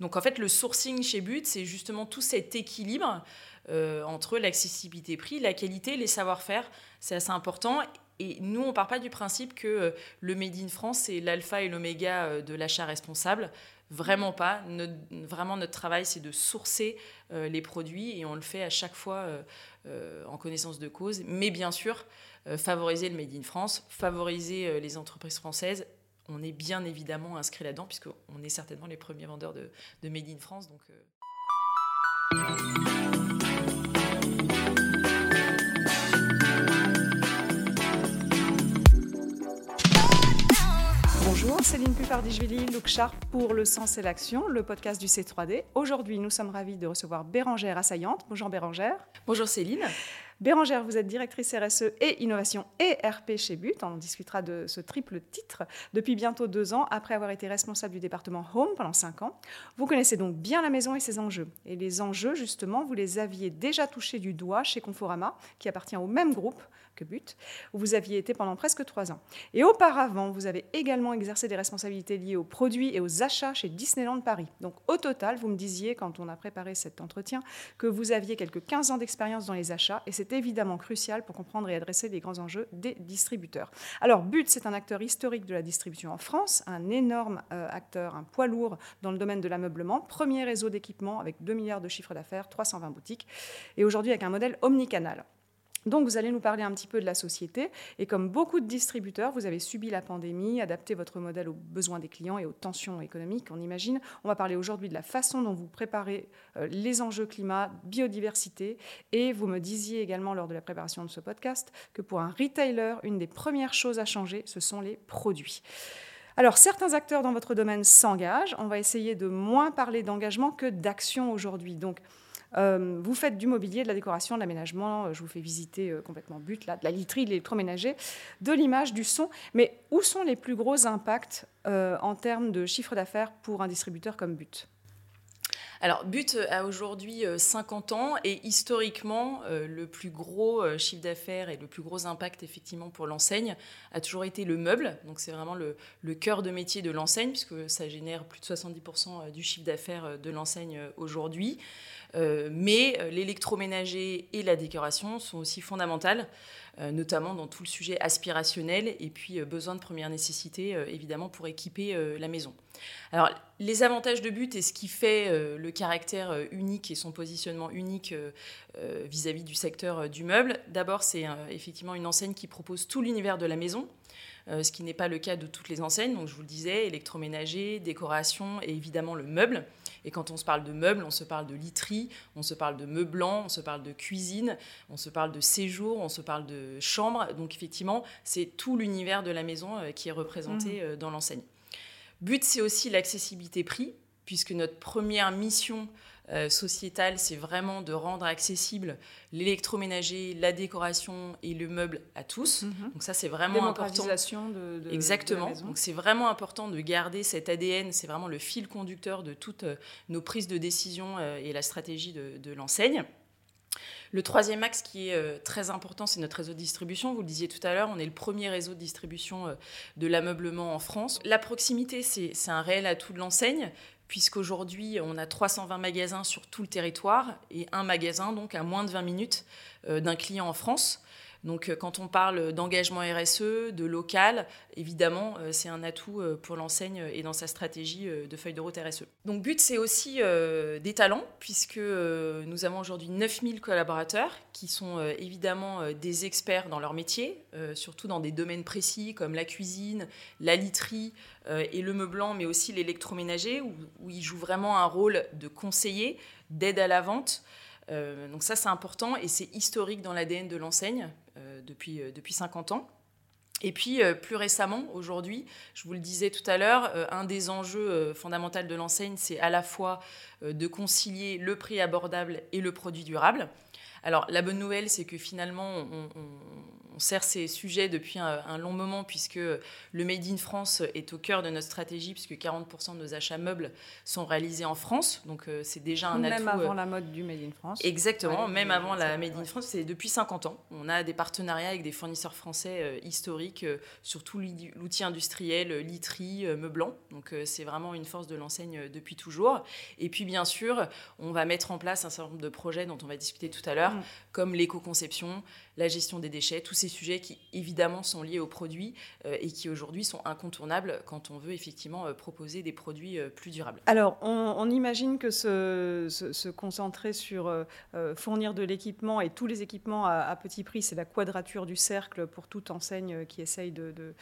Donc en fait, le sourcing chez But, c'est justement tout cet équilibre euh, entre l'accessibilité prix, la qualité, les savoir-faire. C'est assez important. Et nous, on ne part pas du principe que euh, le Made in France, c'est l'alpha et l'oméga euh, de l'achat responsable. Vraiment pas. vraiment, notre travail, c'est de sourcer les produits et on le fait à chaque fois en connaissance de cause. Mais bien sûr, favoriser le Made in France, favoriser les entreprises françaises on est bien évidemment inscrit là-dedans, puisqu'on est certainement les premiers vendeurs de, Made in France. Donc, euh. Bonjour, Céline Pufardi-Jvili, Look Sharp pour Le Sens et l'Action, le podcast du C3D. Aujourd'hui, nous sommes ravis de recevoir Bérangère Assaillante. Bonjour Bérangère. Bonjour Céline. Bérangère, vous êtes directrice RSE et innovation et RP chez But. On discutera de ce triple titre depuis bientôt deux ans, après avoir été responsable du département Home pendant cinq ans. Vous connaissez donc bien la maison et ses enjeux. Et les enjeux, justement, vous les aviez déjà touchés du doigt chez Conforama, qui appartient au même groupe que But, où vous aviez été pendant presque trois ans. Et auparavant, vous avez également exercé des responsabilités liées aux produits et aux achats chez Disneyland Paris. Donc au total, vous me disiez, quand on a préparé cet entretien, que vous aviez quelques 15 ans d'expérience dans les achats, et c'est évidemment crucial pour comprendre et adresser les grands enjeux des distributeurs. Alors But, c'est un acteur historique de la distribution en France, un énorme euh, acteur, un poids lourd dans le domaine de l'ameublement, premier réseau d'équipement avec 2 milliards de chiffre d'affaires, 320 boutiques, et aujourd'hui avec un modèle omnicanal. Donc vous allez nous parler un petit peu de la société. Et comme beaucoup de distributeurs, vous avez subi la pandémie, adapté votre modèle aux besoins des clients et aux tensions économiques, on imagine. On va parler aujourd'hui de la façon dont vous préparez euh, les enjeux climat, biodiversité. Et vous me disiez également lors de la préparation de ce podcast que pour un retailer, une des premières choses à changer, ce sont les produits. Alors, certains acteurs dans votre domaine s'engagent. On va essayer de moins parler d'engagement que d'action aujourd'hui. Donc, euh, vous faites du mobilier, de la décoration, de l'aménagement, euh, je vous fais visiter euh, complètement but, de la literie, de l'électroménager, de l'image, du son. Mais où sont les plus gros impacts en termes de chiffre d'affaires pour un distributeur comme But? Alors, But a aujourd'hui 50 ans et historiquement, le plus gros chiffre d'affaires et le plus gros impact effectivement pour l'enseigne a toujours été le meuble. Donc, c'est vraiment le, le, cœur de métier de l'enseigne puisque ça génère plus de 70% du chiffre d'affaires de l'enseigne aujourd'hui. Euh, mais euh, l'électroménager et la décoration sont aussi fondamentales, euh, notamment dans tout le sujet aspirationnel et puis besoin de première nécessité, évidemment, pour équiper la maison. Alors, les avantages de but et ce qui fait le caractère unique et son positionnement unique vis-à-vis du secteur du meuble, d'abord, c'est effectivement une enseigne qui propose tout l'univers de la maison. Ce qui n'est pas le cas de toutes les enseignes. Donc, je vous le disais, électroménager, décoration et évidemment le meuble. Et quand on se parle de meubles, on se parle de literie, on se parle de meublants, on se parle de cuisine, on se parle de séjour, on se parle de chambre. Donc effectivement, c'est tout l'univers de la maison euh, qui est représenté mmh. euh, dans l'enseigne. But, c'est aussi l'accessibilité prix, puisque notre première mission euh, sociétale, c'est vraiment de rendre accessible l'électroménager, la décoration et le meuble à tous. Mhm. Donc ça, c'est vraiment important. De, de, Exactement. Donc c'est vraiment important de garder cet ADN. C'est vraiment le fil conducteur de toutes euh, nos prises de décision euh, et la stratégie de, l'enseigne. Le troisième axe qui est très important, c'est notre réseau de distribution. Vous le disiez tout à l'heure, on est le premier réseau de distribution de l'ameublement en France. La proximité, c'est un réel atout de l'enseigne, puisqu'aujourd'hui, on a 320 magasins sur tout le territoire et un magasin donc à moins de 20 minutes euh, d'un client en France. Donc euh, quand on parle d'engagement RSE, de local, évidemment, euh, c'est un atout euh, pour l'enseigne et dans sa stratégie de feuille de route RSE. Donc but, c'est aussi des talents, puisque nous avons aujourd'hui 9000 collaborateurs qui sont évidemment des experts dans leur métier, surtout dans des domaines précis comme la cuisine, la literie et le meublant, mais aussi l'électroménager, où, où ils jouent vraiment un rôle de conseiller, d'aide à la vente. Donc ça, c'est important et c'est historique dans l'ADN de l'enseigne, euh, depuis, euh, depuis 50 ans. Et puis, euh, plus récemment, aujourd'hui, je vous le disais tout à l'heure, un des enjeux fondamentaux de l'enseigne, c'est à la fois de concilier le prix abordable et le produit durable. Alors la bonne nouvelle, c'est que finalement, on sert ces sujets depuis un, long moment puisque le Made in France est au cœur de notre stratégie puisque 40% de nos achats meubles sont réalisés en France. Donc euh, c'est déjà un même atout. Même avant euh, la mode du Made in France. Exactement, même avant la Made in France, c'est depuis 50 ans. On a des partenariats avec des fournisseurs français euh, historiques sur tout l'outil industriel, literie, meublant. Donc c'est vraiment une force de l'enseigne depuis toujours. Et puis bien sûr, on va mettre en place un certain nombre de projets dont on va discuter tout à l'heure, mm. comme l'éco-conception, la gestion des déchets, tous ces sujets qui évidemment sont liés aux produits euh, et qui aujourd'hui sont incontournables quand on veut effectivement euh, proposer des produits euh, plus durables. Alors on, imagine que se, concentrer sur fournir de l'équipement et tous les équipements à, petit prix, c'est la quadrature du cercle pour toute enseigne qui essaye de,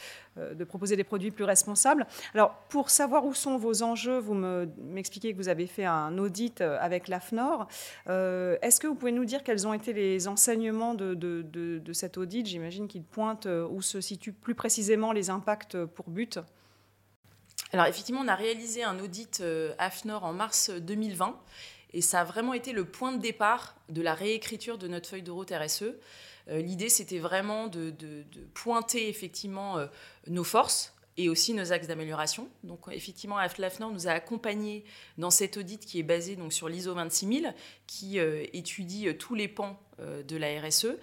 proposer des produits plus responsables. Alors pour savoir où sont vos enjeux, vous m'expliquez que vous avez fait un audit avec l'AFNOR. Est-ce que vous pouvez nous dire quels ont été les enseignements de, cet audit, j'imagine qu'il pointe euh, où se situent plus précisément les impacts pour but. Alors effectivement, on a réalisé un audit euh, AFNOR en mars 2020 et ça a vraiment été le point de départ de la réécriture de notre feuille de route RSE. Euh, l'idée, c'était vraiment de, pointer effectivement nos forces, et aussi nos axes d'amélioration. Donc effectivement, l'AFNOR nous a accompagnés dans cet audit qui est basé donc, sur l'ISO 26000, qui étudie tous les pans de la RSE.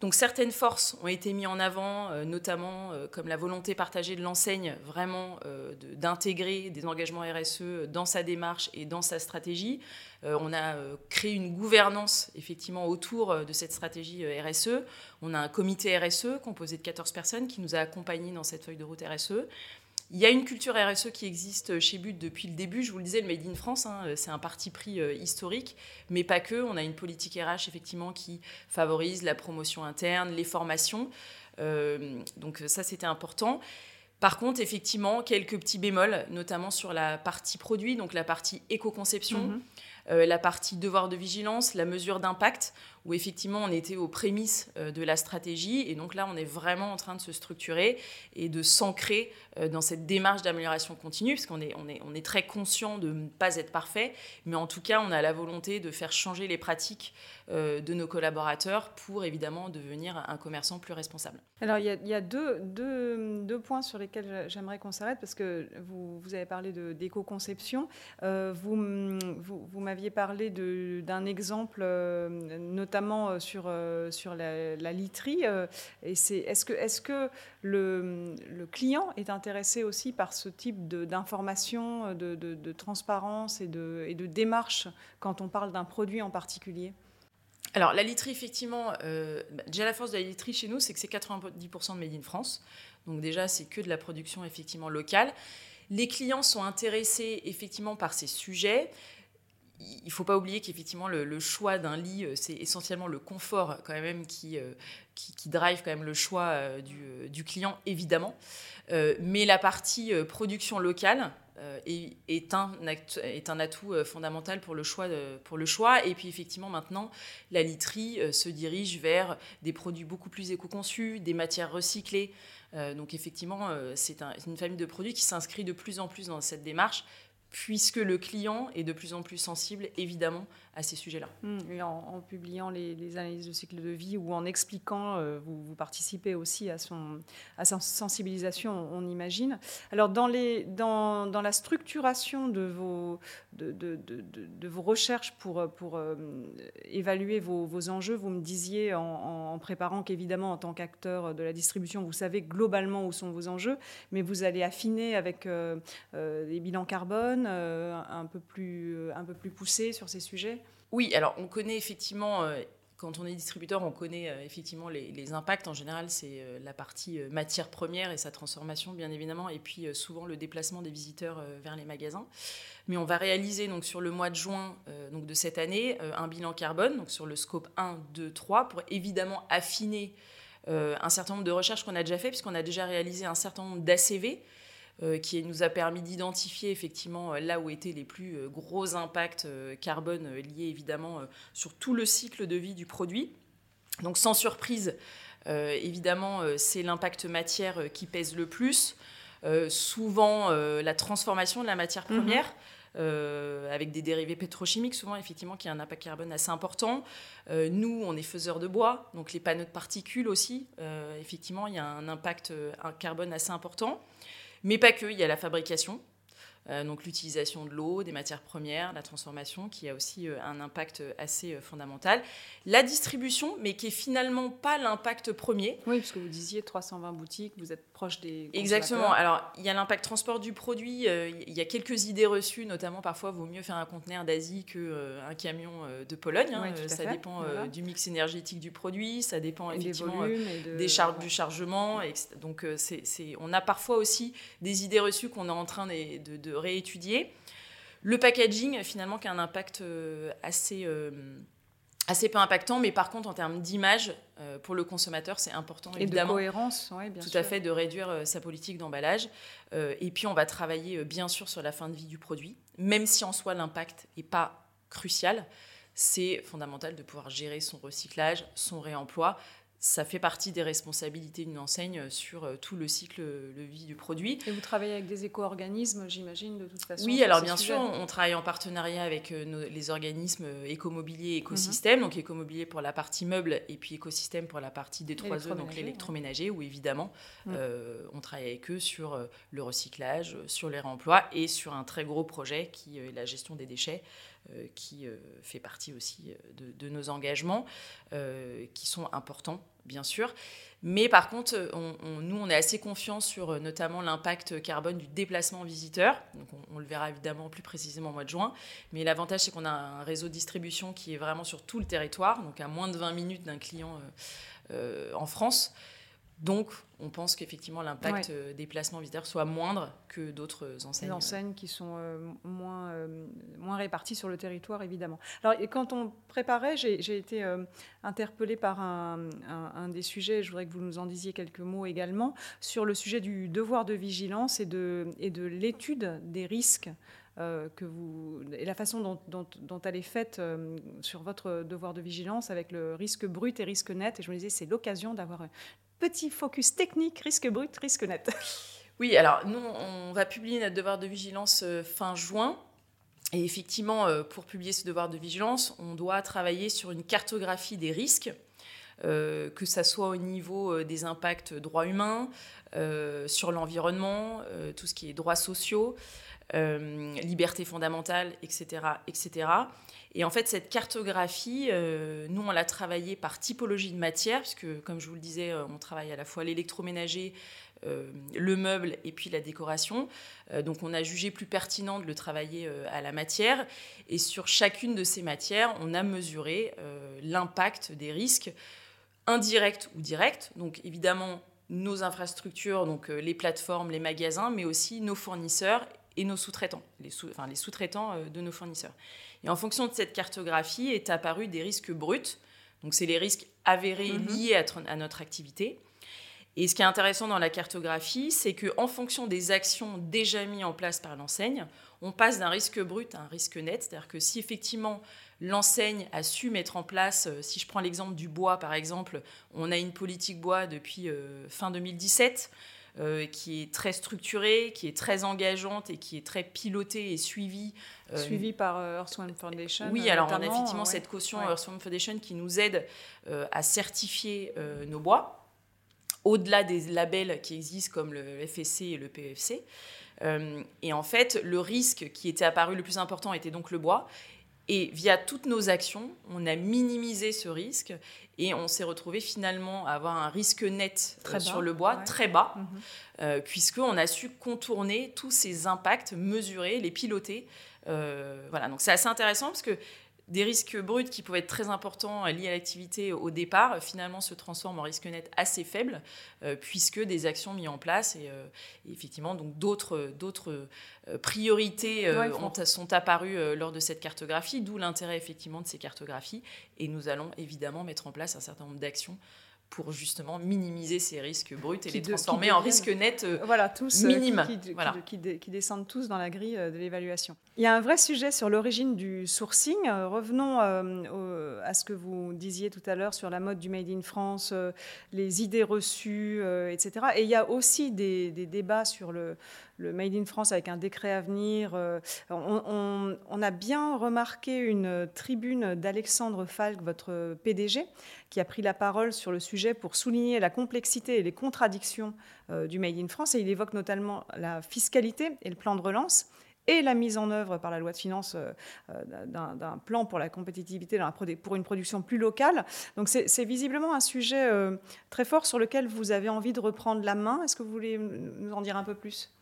Donc certaines forces ont été mises en avant, euh, notamment euh, comme la volonté partagée de l'enseigne, vraiment euh, d'intégrer des engagements RSE dans sa démarche et dans sa stratégie. on a créé une gouvernance effectivement autour de cette stratégie RSE. On a un comité RSE composé de 14 personnes qui nous a accompagnés dans cette feuille de route RSE. Il y a une culture RSE qui existe chez But depuis le début. Je vous le disais, le Made in France, hein, c'est un parti pris euh, historique, mais pas que. On a une politique RH effectivement qui favorise la promotion interne, les formations. Euh, donc ça, c'était important. Par contre, effectivement, quelques petits bémols, notamment sur la partie produit, donc la partie éco-conception. Mm-hmm. La partie devoir de vigilance, la mesure d'impact, où effectivement on était aux prémices euh, de la stratégie. Et donc là, on est vraiment en train de se structurer et de s'ancrer euh, dans cette démarche d'amélioration continue, parce qu'on est, très conscient de ne pas être parfait, mais en tout cas, on a la volonté de faire changer les pratiques de nos collaborateurs pour évidemment devenir un commerçant plus responsable. Alors, il y a, deux, points sur lesquels j'aimerais qu'on s'arrête, parce que vous, avez parlé d'éco-conception. vous m'avez aviez parlé d'un exemple, euh, notamment euh, sur, euh, sur la, literie. est-ce que, le, client est intéressé aussi par ce type d'information, de, transparence et de, et de démarche quand on parle d'un produit en particulier? Alors, la literie, effectivement, bah, déjà la force de la literie chez nous, c'est que c'est 90% de Made in France. Donc déjà, c'est que de la production effectivement locale. Les clients sont intéressés effectivement par ces sujets il ne faut pas oublier qu'effectivement le, choix d'un lit, euh, c'est essentiellement le confort quand même qui, euh, qui, drive quand même le choix euh, du, client, évidemment. mais la partie production locale est, un, est un atout fondamental pour le, choix pour le choix. Et puis effectivement maintenant, la literie se dirige vers des produits beaucoup plus éco-conçus, des matières recyclées. donc effectivement, c'est une famille de produits qui s'inscrit de plus en plus dans cette démarche puisque le client est de plus en plus sensible, évidemment, à ces sujets-là. Mmh, en, publiant les, analyses de cycle de vie ou en expliquant, euh, vous, participez aussi à, son, sa sensibilisation, on, imagine. Alors, dans, la structuration de vos, recherches pour, euh, évaluer vos, enjeux, vous me disiez en, préparant qu'évidemment, en tant qu'acteur de la distribution, vous savez globalement où sont vos enjeux, mais vous allez affiner avec euh, les bilans carbone un peu plus poussés sur ces sujets oui, alors on connaît effectivement, euh, quand on est distributeur, on connaît euh, effectivement les, impacts. En général, c'est euh, la partie matière première et sa transformation, bien évidemment, et puis souvent le déplacement des visiteurs vers les magasins. Mais on va réaliser donc sur le mois de juin de cette année un bilan carbone, donc sur le scope 1, 2, 3, pour évidemment affiner un certain nombre de recherches qu'on a déjà fait, puisqu'on a déjà réalisé un certain nombre d'ACV qui nous a permis d'identifier effectivement euh, là où étaient les plus euh, gros impacts carbone liés évidemment sur tout le cycle de vie du produit. Donc sans surprise, évidemment, c'est l'impact matière qui pèse le plus. souvent, la transformation de la matière mhm. première. avec des dérivés pétrochimiques souvent, effectivement, qui a un impact carbone assez important. nous, on est faiseurs de bois, donc les panneaux de particules aussi, effectivement, il y a un impact un carbone assez important. Mais pas que, il y a la fabrication. Euh, donc l'utilisation de l'eau, des matières premières, la transformation, qui a aussi euh, un impact assez euh, fondamental. La distribution, mais qui est finalement pas l'impact premier. Oui, parce que vous disiez 320 boutiques, vous êtes proche des. Exactement. Alors il y a l'impact transport du produit. il y a quelques idées reçues, notamment parfois vaut mieux faire un conteneur d'Asie que un camion de Pologne. Hein. ça dépend du mix énergétique du produit, ça dépend effectivement des, charges du chargement. Donc c'est, on a parfois aussi des idées reçues qu'on est en train de, de réétudier. Le packaging, finalement, qui a un impact euh, assez, euh, assez peu impactant, mais par contre, en termes d'image, euh, pour le consommateur, c'est important, et évidemment. de cohérence, oui, bien Tout à fait, de réduire sa politique d'emballage. et puis, on va travailler, bien sûr, sur la fin de vie du produit, même si en soi, l'impact n'est pas crucial. C'est fondamental de pouvoir gérer son recyclage, son réemploi, ça fait partie des responsabilités d'une enseigne sur euh, tout le cycle de vie du produit. Et vous travaillez avec des éco-organismes, j'imagine, de toute façon Oui, alors bien sûr, on travaille en partenariat avec euh, les organismes euh, écomobilier et écosystème. Mhm. Donc écomobilier pour la partie meuble et puis écosystème pour la partie des trois E, donc l'électroménager, où évidemment, mhm. on travaille avec eux sur le recyclage, sur les réemplois et sur un très gros projet qui est la gestion des déchets. Qui fait partie aussi de, de nos engagements, qui sont importants bien sûr. Mais par contre, nous, on est assez confiants sur euh, notamment l'impact carbone du déplacement visiteur. Donc, on, le verra évidemment plus précisément au mois de juin. Mais l'avantage, c'est qu'on a un réseau de distribution qui est vraiment sur tout le territoire, donc à moins de 20 minutes d'un client euh, euh, en France. Donc, on pense qu'effectivement, l'impact euh, des placements visiteurs soit moindre que d'autres enseignes. Des enseignes qui sont euh, moins, euh, moins réparties sur le territoire, évidemment. Alors, et quand on préparait, j'ai été interpellée par un, un, des sujets, je voudrais que vous nous en disiez quelques mots également, sur le sujet du devoir de vigilance et de, et de l'étude des risques que vous, et la façon dont, dont, dont elle est faite sur votre devoir de vigilance avec le risque brut et risque net. Et je me disais, c'est l'occasion d'avoir petit focus technique, risque brut, risque net. Oui, alors nous, on va publier notre devoir de vigilance euh, fin juin. Et effectivement, euh, pour publier ce devoir de vigilance, on doit travailler sur une cartographie des risques, euh, que ce soit au niveau des impacts droits humains, sur l'environnement, tout ce qui est droits sociaux, libertés fondamentales, etc., etc. Et en fait, cette cartographie, euh, nous, on l'a travaillée par typologie de matière, puisque, comme je vous le disais, euh, on travaille à la fois l'électroménager, euh, le meuble et puis la décoration. donc, on a jugé plus pertinent de le travailler à la matière. Et sur chacune de ces matières, on a mesuré l'impact des risques indirects ou directs. Donc, évidemment, nos infrastructures, donc les plateformes, les magasins, mais aussi nos fournisseurs et nos sous-traitants, les sous-traitants de nos fournisseurs. Et en fonction de cette cartographie est apparu des risques bruts. Donc, c'est les risques avérés mhm. liés à, notre activité. Et ce qui est intéressant dans la cartographie, c'est qu'en fonction des actions déjà mises en place par l'enseigne, on passe d'un risque brut à un risque net. C'est-à-dire que si effectivement l'enseigne a su mettre en place, euh, si je prends l'exemple du bois par exemple, on a une politique bois depuis euh, fin 2017. Euh, qui est très structurée, qui est très engageante et qui est très pilotée et suivie. Euh, suivie par euh, Earthworm Foundation. Oui, alors on a effectivement cette caution Earthworm Foundation qui nous aide à certifier nos bois, au-delà des labels qui existent comme le FSC et le PEFC. et en fait, le risque qui était apparu le plus important était donc le bois. Et via toutes nos actions, on a minimisé ce risque et on s'est retrouvé finalement à avoir un risque net euh, sur le bois très bas, mhm. euh, puisqu'on a su contourner tous ces impacts, mesurer, les piloter. Euh, voilà, donc c'est assez intéressant parce que des risques bruts qui pouvaient être très importants liés à l'activité au départ, finalement se transforment en risque net assez faible, euh, puisque des actions mises en place et, euh, effectivement donc d'autres d'autres euh, priorités sont apparues lors de cette cartographie, d'où l'intérêt effectivement de ces cartographies. Et nous allons évidemment mettre en place un certain nombre d'actions pour justement minimiser ces risques bruts et les transformer en risques nets euh, voilà, tous, euh, minimes. Qui, voilà. qui, descendent tous dans la grille euh, de l'évaluation. Il y a un vrai sujet sur l'origine du sourcing. Revenons à ce que vous disiez tout à l'heure sur la mode du Made in France, les idées reçues, etc. Et il y a aussi des, débats sur le, le Made in France avec un décret à venir. On, a bien remarqué une tribune d'Alexandre Falk, votre PDG, qui a pris la parole sur le sujet pour souligner la complexité et les contradictions du Made in France. Et il évoque notamment la fiscalité et le plan de relance et la mise en œuvre par la loi de finances euh, euh, d'un plan pour la compétitivité pour une production plus locale. Donc c'est visiblement un sujet euh, très fort sur lequel vous avez envie de reprendre la main. Est-ce que vous voulez nous en dire un peu plus?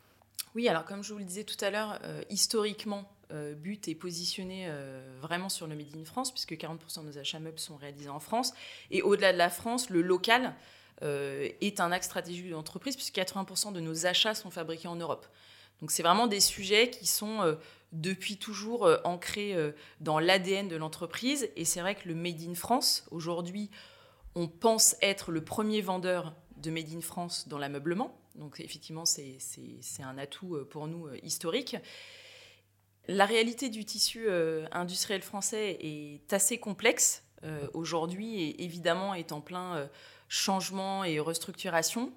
Oui, alors comme je vous le disais tout à l'heure, historiquement, But est positionné vraiment sur le Made in France, puisque 40% de nos achats meubles sont réalisés en France. Et au-delà de la France, le local est un axe stratégique de l'entreprise, puisque 80% de nos achats sont fabriqués en Europe. Donc c'est vraiment des sujets qui sont euh, depuis toujours euh, ancrés euh, dans l'ADN de l'entreprise. Et c'est vrai que le Made in France, aujourd'hui, on pense être le premier vendeur de Made in France dans l'ameublement. Donc effectivement, c'est un atout pour nous historique. La réalité du tissu industriel français est assez complexe aujourd'hui et évidemment est en plein changement et restructuration.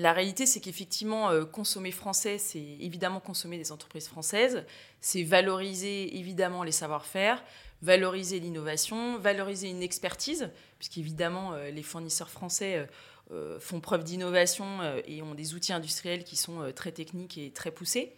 La réalité, c'est qu'effectivement, euh, consommer français, c'est évidemment consommer des entreprises françaises, c'est valoriser évidemment les savoir-faire, valoriser l'innovation, valoriser une expertise, puisqu'évidemment, euh, les fournisseurs français euh, font preuve d'innovation et ont des outils industriels qui sont très techniques et très poussés.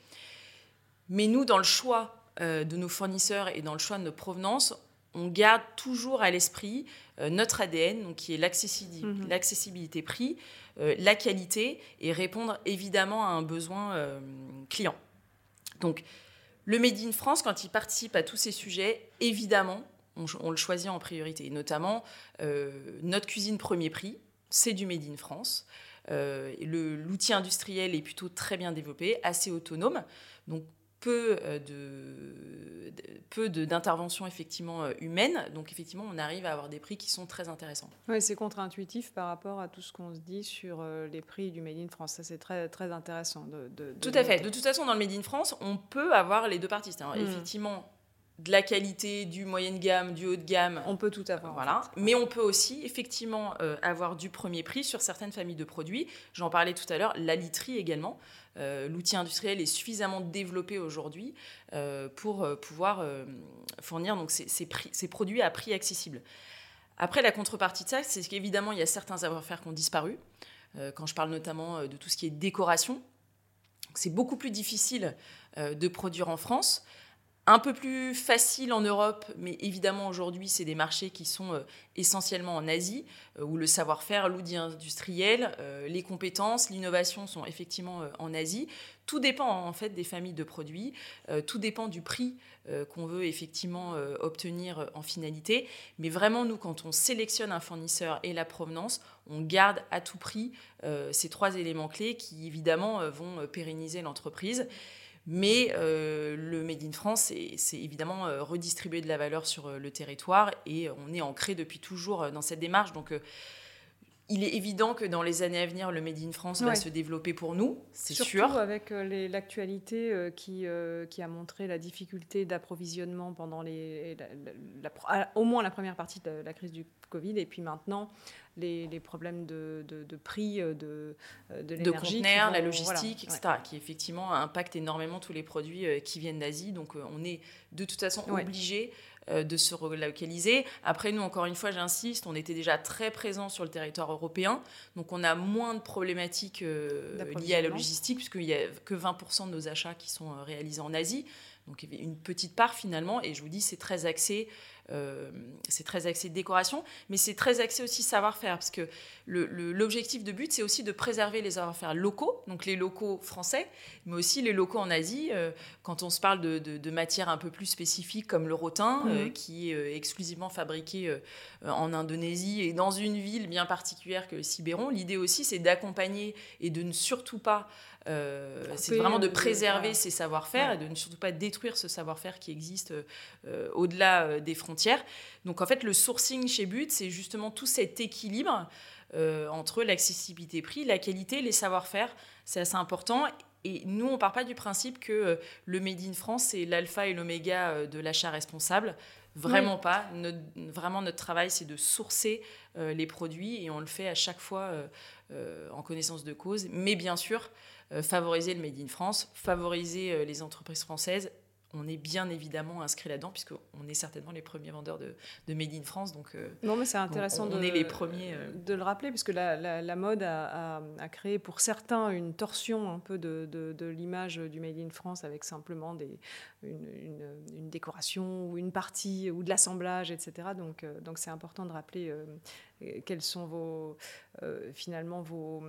Mais nous, dans le choix de nos fournisseurs et dans le choix de nos provenances, on garde toujours à l'esprit notre ADN, donc qui est mmh l'accessibilité prix, euh, la qualité et répondre évidemment à un besoin euh, client. Donc, le Made in France, quand il participe à tous ces sujets, évidemment, on, le choisit en priorité. notamment, euh, notre cuisine premier prix, c'est du Made in France. L'outil industriel est plutôt très bien développé, assez autonome. Donc, peu euh, de, peu d'interventions effectivement euh, humaines. Donc effectivement, on arrive à avoir des prix qui sont très intéressants. Oui, c'est contre-intuitif par rapport à tout ce qu'on se dit sur euh, les prix du Made in France. Ça, c'est très, très intéressant. De, tout à fait. De toute façon, dans le Made in France, on peut avoir les deux parties. Hmm. Effectivement, de la qualité, du moyenne gamme, du haut de gamme. On peut tout avoir. Voilà. Mais on peut aussi effectivement avoir du premier prix sur certaines familles de produits. J'en parlais tout à l'heure, la literie également. Euh, l'outil industriel est suffisamment développé aujourd'hui euh, pour euh, pouvoir fournir donc, ces, produits à prix accessible. Après, la contrepartie de ça, c'est qu'évidemment, il y a certains savoir-faire qui ont disparu. quand je parle notamment de tout ce qui est décoration, c'est beaucoup plus difficile de produire en France un peu plus facile en Europe, mais évidemment aujourd'hui, c'est des marchés qui sont euh, essentiellement en Asie, euh, où le savoir-faire, l'outil industriel, euh, les compétences, l'innovation sont effectivement en Asie. Tout dépend en fait des familles de produits, tout dépend du prix qu'on veut effectivement obtenir en finalité. Mais vraiment, nous, quand on sélectionne un fournisseur et la provenance, on garde à tout prix ces trois éléments clés qui évidemment vont pérenniser l'entreprise. Mais euh, le Made in France, c'est évidemment euh, redistribuer de la valeur sur euh, le territoire et on est ancré depuis toujours dans cette démarche. Donc, il est évident que dans les années à venir, le Made in France va se développer pour nous, c'est sûr. Surtout avec l'actualité qui, qui a montré la difficulté d'approvisionnement pendant les, au moins la première partie de la crise du Covid et puis maintenant les, problèmes de, prix euh, de, euh, de l'énergie. De conteneurs, la logistique, etc., qui effectivement impactent énormément tous les produits euh, qui viennent d'Asie. Donc on est de toute façon obligé de se relocaliser. Après, nous, encore une fois, j'insiste, on était déjà très présents sur le territoire européen, donc on a moins de problématiques liées à la logistique, puisqu'il n'y a que 20% de nos achats qui sont réalisés en Asie. Donc il y avait une petite part finalement, et je vous dis, c'est très axé euh, c'est très axé décoration, mais c'est très axé aussi savoir-faire, parce que l'objectif de but, c'est aussi de préserver les savoir-faire locaux, donc les locaux français, mais aussi les locaux en Asie. Euh, quand on se parle de, matières un peu plus spécifiques comme le rotin, euh, mhm. qui est exclusivement fabriqué en Indonésie et dans une ville bien particulière que Sibéron, l'idée aussi, c'est d'accompagner et de ne surtout pas euh, c'est vraiment de préserver ces savoir-faire et de ne surtout pas détruire ce savoir-faire qui existe euh, au-delà euh, des frontières. Donc en fait, le sourcing chez But, c'est justement tout cet équilibre entre l'accessibilité prix, la qualité, les savoir-faire. C'est assez important. Et nous, on ne part pas du principe que le Made in France, c'est l'alpha et l'oméga de l'achat responsable. Vraiment pas. vraiment, notre travail, c'est de sourcer les produits et on le fait à chaque fois en connaissance de cause. Mais bien sûr, favoriser le Made in France, favoriser les entreprises françaises on est bien évidemment inscrit là-dedans, puisqu'on est certainement les premiers vendeurs de, Made in France. Donc, euh, non, mais c'est intéressant on, de, est les premiers, euh. de le rappeler, puisque la, la, mode a, créé pour certains une torsion un peu de, de, l'image du Made in France, avec simplement des, une, décoration ou une partie ou de l'assemblage, etc. Donc, euh, donc c'est important de rappeler quels sont vos, finalement vos,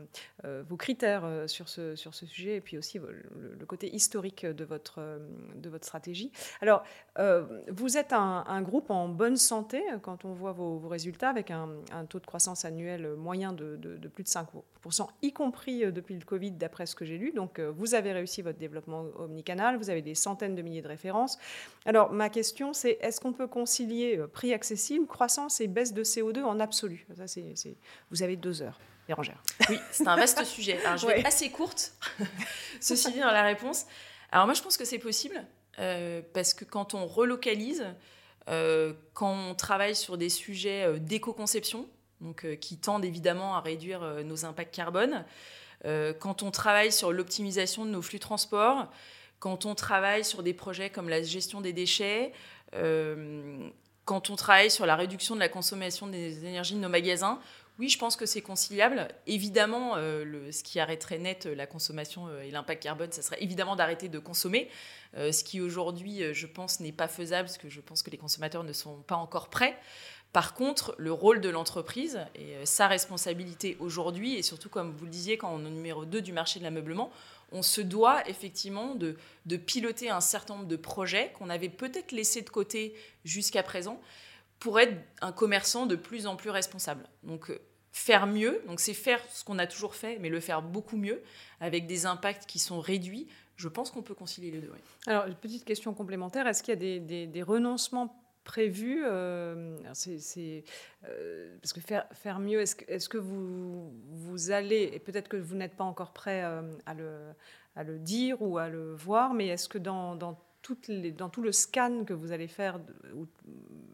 vos critères sur ce, sur ce sujet, et puis aussi le, côté historique de votre, de votre stratégie. Alors, euh, vous êtes un, groupe en bonne santé quand on voit vos, résultats avec un, taux de croissance annuel moyen de, plus de 5%, y compris euh, depuis le Covid, d'après ce que j'ai lu. Donc, euh, vous avez réussi votre développement omnicanal, vous avez des centaines de milliers de références. Alors, ma question, c'est est-ce qu'on peut concilier prix accessible, croissance et baisse de CO2 en absolu? Ça, c'est, Vous avez deux heures. Bérangère. Oui, c'est un vaste sujet. Alors, je vais être assez courte, ceci dit, dans la réponse. Alors, moi, je pense que c'est possible. Euh, parce que quand on relocalise, euh, quand on travaille sur des sujets euh, d'éco-conception, donc qui tendent évidemment à réduire nos impacts carbone, quand on travaille sur l'optimisation de nos flux de transport, quand on travaille sur des projets comme la gestion des déchets, quand on travaille sur la réduction de la consommation des énergies de nos magasins, oui, je pense que c'est conciliable. Évidemment, le, ce qui arrêterait net la consommation et l'impact carbone, ça serait évidemment d'arrêter de consommer. Euh, ce qui aujourd'hui, euh, je pense, n'est pas faisable, parce que je pense que les consommateurs ne sont pas encore prêts. Par contre, le rôle de l'entreprise et euh, sa responsabilité aujourd'hui, et surtout comme vous le disiez, quand on est numéro 2 du marché de l'ameublement, on se doit effectivement de, de, piloter un certain nombre de projets qu'on avait peut-être laissés de côté jusqu'à présent pour être un commerçant de plus en plus responsable. Donc faire mieux, donc c'est faire ce qu'on a toujours fait, mais le faire beaucoup mieux, avec des impacts qui sont réduits, je pense qu'on peut concilier les deux. Alors, une petite question complémentaire, est-ce qu'il y a des, renoncements prévus euh, c'est, euh, Parce que faire, faire mieux, est-ce que, vous, vous allez, et peut-être que vous n'êtes pas encore prêt euh, à, le, le dire ou à le voir, mais est-ce que dans, dans, les, dans tout le scan que vous allez faire,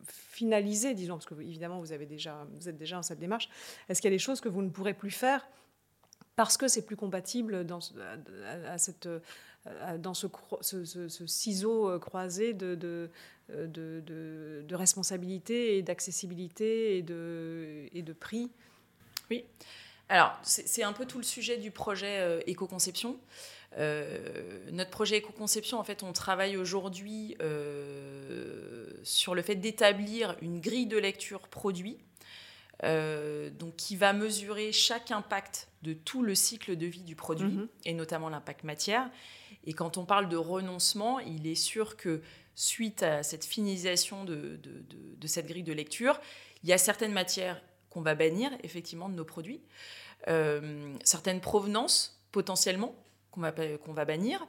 finaliser, disons, parce que évidemment vous, avez déjà, vous êtes déjà dans cette démarche, est-ce qu'il y a des choses que vous ne pourrez plus faire parce que c'est plus compatible dans, à dans ce, ciseau croisé de, euh, de, de responsabilité et d'accessibilité et de, et de prix Oui. Alors, c'est un peu tout le sujet du projet éco-conception. notre projet éco-conception, en fait, on travaille aujourd'hui sur le fait d'établir une grille de lecture produit, donc qui va mesurer chaque impact de tout le cycle de vie du produit, mm-hmm. et notamment l'impact matière, et quand on parle de renoncement, il est sûr que suite à cette finalisation de, cette grille de lecture, il y a certaines matières qu'on va bannir effectivement de nos produits, euh, certaines provenances potentiellement qu'on va, qu'on va bannir,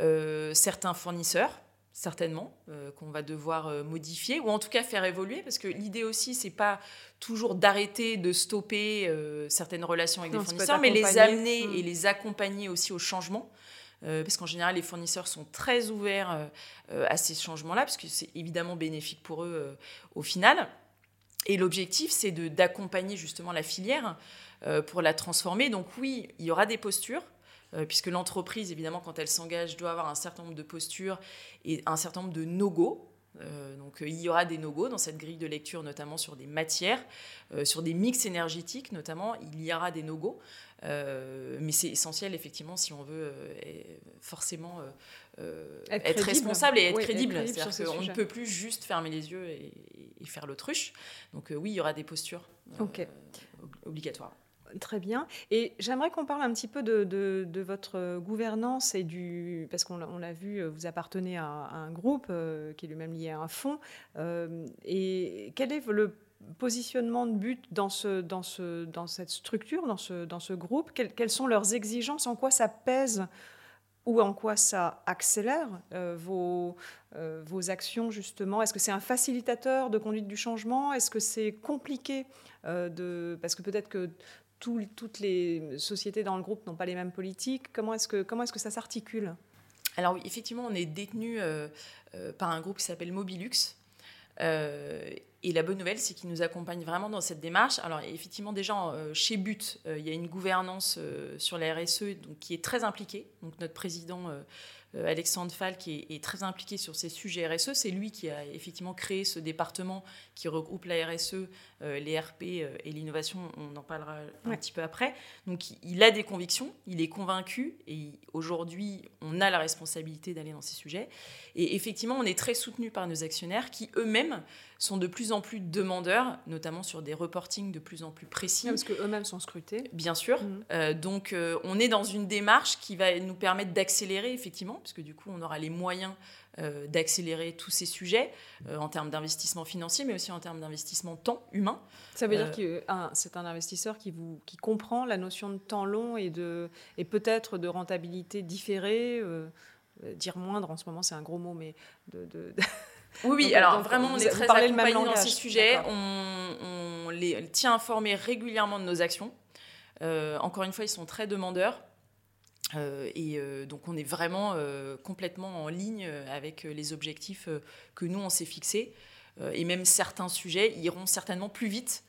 euh, certains fournisseurs certainement euh, qu'on va devoir modifier ou en tout cas faire évoluer parce que l'idée aussi c'est pas toujours d'arrêter de stopper certaines relations avec des fournisseurs mais les amener et hmm. les accompagner aussi au changement parce qu'en général, les fournisseurs sont très ouverts euh, euh, à ces changements-là, parce que c'est évidemment bénéfique pour eux au final. Et l'objectif, c'est d'accompagner justement la filière pour la transformer. Donc oui, il y aura des postures, puisque l'entreprise, évidemment, quand elle s'engage, doit avoir un certain nombre de postures et un certain nombre de no-go. Donc il y aura des no-go dans cette grille de lecture, notamment sur des matières, sur des mix énergétiques, notamment, il y aura des no-go. Euh, mais c'est essentiel, effectivement, si on veut euh, forcément euh, être, responsable et être crédible. C'est-à-dire qu'on ne peut plus juste fermer les yeux et, faire l'autruche. Donc oui, il y aura des postures obligatoires. Très bien. Et j'aimerais qu'on parle un petit peu de, votre gouvernance et du... Parce qu'on l'a vu, vous appartenez à, un groupe qui est lui-même lié à un fonds. et quel est le positionnement de but dans, ce, dans, ce, dans cette structure, dans ce, groupe? Quelles, sont leurs exigences? En quoi ça pèse ou en quoi ça accélère euh, vos, euh, actions, justement? Est-ce que c'est un facilitateur de conduite du changement? Est-ce que c'est compliqué euh, de... Parce que peut-être que toutes les sociétés dans le groupe n'ont pas les mêmes politiques. Comment est-ce que, comment est-ce que ça s'articule? Alors oui, effectivement, on est détenu par un groupe qui s'appelle Mobilux, et la bonne nouvelle, c'est qu'ils nous accompagnent vraiment dans cette démarche. Alors, effectivement, déjà, chez But, il y a une gouvernance sur la RSE donc, qui est très impliquée. Donc, notre président euh, Alexandre Fall, qui est, très impliqué sur ces sujets RSE. C'est lui qui a effectivement créé ce département qui regroupe la RSE, euh, les RP euh, et l'innovation. On en parlera un petit peu après. Donc, il a des convictions, il est convaincu et aujourd'hui, on a la responsabilité d'aller dans ces sujets. Et effectivement, on est très soutenu par nos actionnaires qui eux-mêmes sont de plus en plus demandeurs, notamment sur des reportings de plus en plus précis. parce qu'eux-mêmes sont scrutés. Bien sûr. Mmh. donc, on est dans une démarche qui va nous permettre d'accélérer, effectivement, puisque du coup, on aura les moyens euh, d'accélérer tous ces sujets euh, en termes d'investissement financier, mais aussi en termes d'investissement temps humain. Ça veut dire euh, que c'est un investisseur qui, vous, qui comprend la notion de temps long et, de, et peut-être de rentabilité différée, dire moindre en ce moment, c'est un gros mot, mais de... Oui, oui, alors vraiment, on est très accompagnés dans ces sujets. On, on, les tient informés régulièrement de nos actions. encore une fois, ils sont très demandeurs. Euh, et euh, donc on est vraiment euh, complètement en ligne avec les objectifs que nous on s'est fixés. et même certains sujets iront certainement plus vite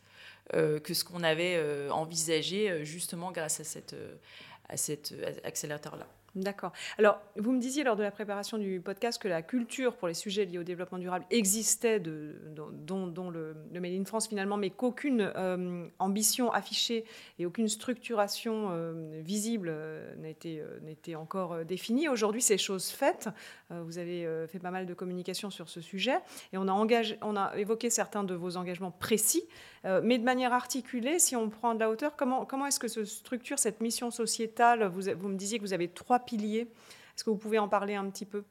que ce qu'on avait envisagé justement grâce à cet accélérateur-là. D'accord. Alors, vous me disiez lors de la préparation du podcast que la culture pour les sujets liés au développement durable existait, de, dont, le, le, in France finalement, mais qu'aucune euh, ambition affichée et aucune structuration euh, visible euh, n'était encore définie. Aujourd'hui, c'est chose faite. Vous avez fait pas mal de communication sur ce sujet et on a, évoqué certains de vos engagements précis, mais de manière articulée, si on prend de la hauteur, comment, comment est-ce que se structure cette mission sociétale vous, vous me disiez que vous avez trois piliers. Est-ce que vous pouvez en parler un petit peu?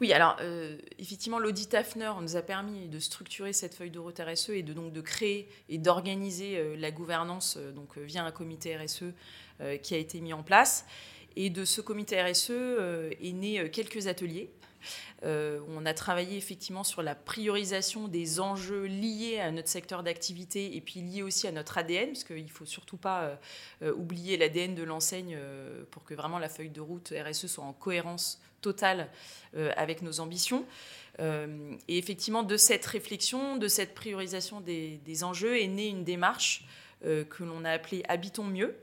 Oui, alors euh, effectivement, l'audit AFNER nous a permis de structurer cette feuille de route RSE et de donc de créer et d'organiser euh, la gouvernance euh, donc via un comité RSE qui a été mis en place. Et de ce comité RSE est né quelques ateliers euh, on a travaillé effectivement sur la priorisation des enjeux liés à notre secteur d'activité et puis liés aussi à notre ADN, parce qu'il ne faut surtout pas euh, oublier l'ADN de l'enseigne euh, pour que vraiment la feuille de route RSE soit en cohérence totale avec nos ambitions. et effectivement, de cette réflexion, de cette priorisation des enjeux est née une démarche que l'on a appelée Habitons mieux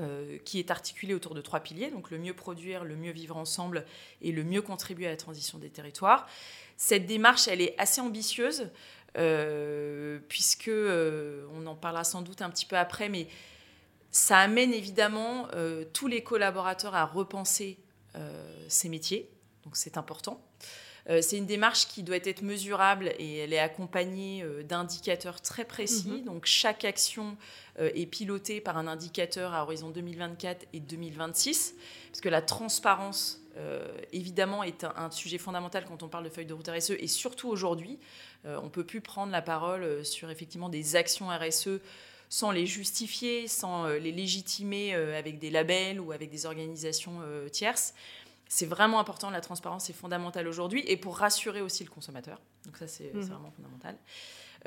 euh, qui est articulé autour de trois piliers, donc le mieux produire, le mieux vivre ensemble et le mieux contribuer à la transition des territoires. Cette démarche, elle est assez ambitieuse, euh, puisque, euh, on en parlera sans doute un petit peu après, mais ça amène évidemment tous les collaborateurs à repenser ces métiers, donc c'est important. Euh, c'est une démarche qui doit être mesurable et elle est accompagnée euh, d'indicateurs très précis. Mhm. Donc chaque action euh, est pilotée par un indicateur à horizon 2024 et 2026, parce que la transparence, évidemment, est un, sujet fondamental quand on parle de feuille de route RSE, et surtout aujourd'hui, on ne peut plus prendre la parole sur effectivement des actions RSE sans les justifier, sans les légitimer avec des labels ou avec des organisations tierces. C'est vraiment important, la transparence est fondamentale aujourd'hui et pour rassurer aussi le consommateur. Donc ça, c'est mhm. vraiment fondamental.